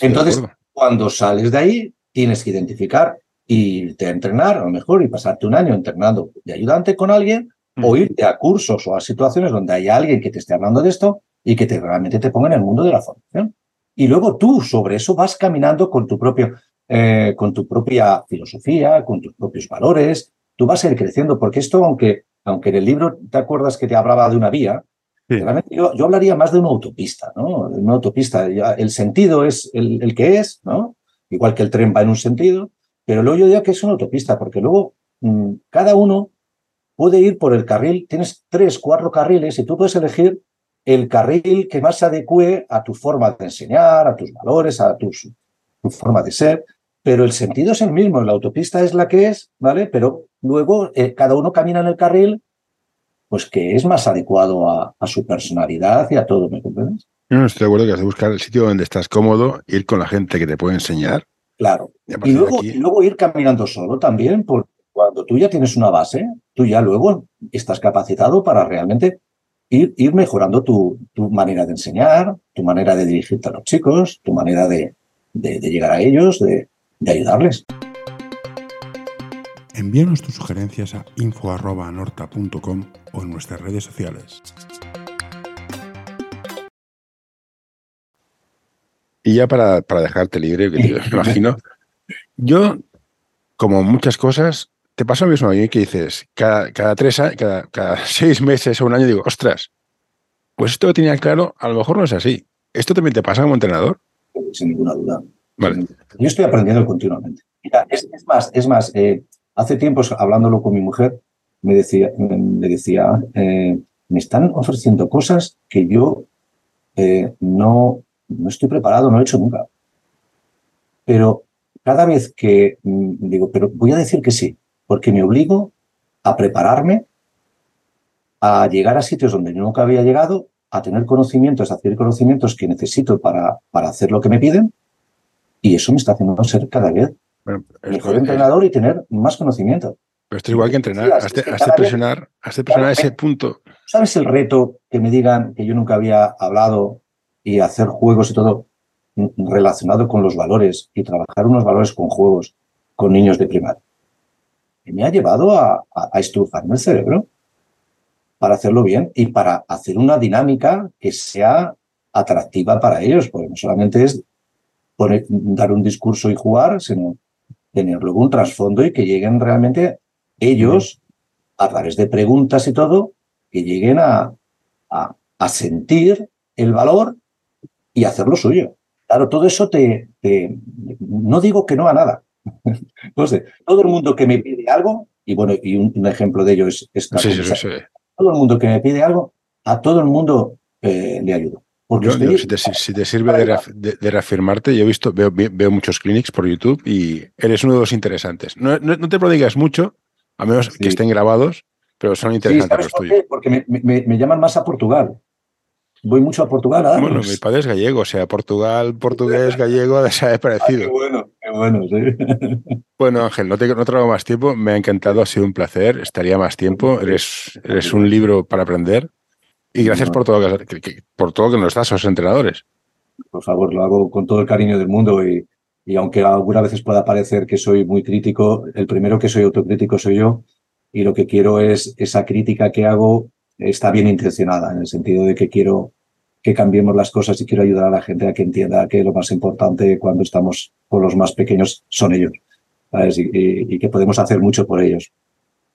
Entonces, cuando sales de ahí, tienes que identificar y te entrenar, a lo mejor, y pasarte un año entrenando de ayudante con alguien, o irte a cursos o a situaciones donde hay alguien que te esté hablando de esto y que te, realmente te ponga en el mundo de la formación. Y luego tú sobre eso vas caminando con tu propio, eh, con tu propia filosofía, con tus propios valores, tú vas a ir creciendo, porque esto, aunque, aunque en el libro te acuerdas que te hablaba de una vía, realmente yo, yo, hablaría más de una autopista, ¿no? Una autopista. el sentido es el, que es, ¿no? Igual que el tren va en un sentido, pero luego yo diría que es una autopista, porque luego mm, cada uno puede ir por el carril, tienes tres, cuatro carriles y tú puedes elegir el carril que más se adecue a tu forma de enseñar, a tus valores, a tu forma de ser pero el sentido es el mismo, la autopista es la que es, ¿vale? Pero luego eh, cada uno camina en el carril, pues que es más adecuado a, su personalidad y a todo, ¿me comprendes? No, estoy de acuerdo que has de buscar el sitio donde estás cómodo, ir con la gente que te puede enseñar. Claro. Y, luego, luego, ir caminando solo también, porque cuando tú ya tienes una base, tú ya luego estás capacitado para realmente ir, ir mejorando tu, tu manera de enseñar, tu manera de dirigirte a los chicos, tu manera de, de llegar a ellos, de, de ayudarles. Envíanos tus sugerencias a info.anorta.com o en nuestras redes sociales. Y ya para, para dejarte libre, que te imagino, yo, como muchas cosas, te pasa lo mismo a mí que dices, cada, cada tres cada, cada seis meses o un año digo, ostras, pues esto lo tenía claro, a lo mejor no es así. ¿Esto también te pasa como entrenador? Sin ninguna duda. Yo estoy aprendiendo continuamente. es, más, es más eh, hace tiempos hablándolo con mi mujer, me decía, me decía eh, me están ofreciendo cosas que yo eh, no, no estoy preparado, no he hecho nunca. Pero cada vez que mm, digo, pero voy a decir que sí, porque me obligo a prepararme a llegar a sitios donde nunca había llegado, a tener conocimientos, a adquirir conocimientos que necesito para, para hacer lo que me piden, y eso me está haciendo ser cada vez mejor entrenador y tener más conocimiento. Pero esto es igual que entrenar, has de, presionar, has de presionar ese punto. ¿Sabes el reto que me digan que yo nunca había hablado y hacer juegos y todo relacionado con los valores y trabajar unos valores con juegos con niños de primaria? me ha llevado a, a, estrujarme el cerebro para hacerlo bien y para hacer una dinámica que sea atractiva para ellos, porque no solamente es dar un discurso y jugar, sino tener luego un trasfondo y que lleguen realmente ellos, a través de preguntas y todo, que lleguen a, a, sentir el valor y hacer lo suyo. Claro, todo eso te, te, no digo que no a nada, entonces, todo el mundo que me pide algo, y bueno, y un, ejemplo de ello es, esta todo el mundo que me pide algo, a todo el mundo eh, le ayudo. Si, te, sirve de, reafirmarte, yo he visto, veo, veo, muchos clinics por YouTube y eres uno de los interesantes. No, no, te prodigas mucho, a menos que estén grabados, pero son interesantes los tuyos. Porque me, llaman más a Portugal voy mucho a Portugal. Bueno, mi padre es gallego, o sea, Portugal, portugués, gallego, se ha parecido. qué bueno, qué bueno, sí. Bueno, Ángel, no te no traigo más tiempo, me ha encantado, ha sido un placer, estaría más tiempo, eres, eres un libro para aprender y gracias por todo, que, por todo que nos das a los entrenadores. Por favor, lo hago con todo el cariño del mundo y, y aunque algunas veces pueda parecer que soy muy crítico, el primero que soy autocrítico soy yo y lo que quiero es esa crítica que hago está bien intencionada, en el sentido de que quiero que cambiemos las cosas y quiero ayudar a la gente a que entienda que lo más importante cuando estamos con los más pequeños son ellos. Y, que podemos hacer mucho por ellos.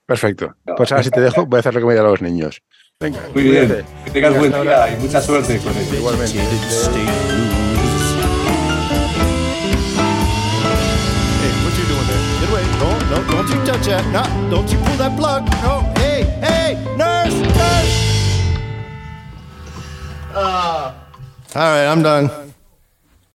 Perfecto. Pues ahora si te dejo, voy a hacer comida a los niños. Venga, muy bien. Que tengas buen día y mucha suerte con ellos. Igualmente. don't you touch that. No, don't you pull that plug. No, hey, hey, nurse, nurse. Uh, all right, I'm done.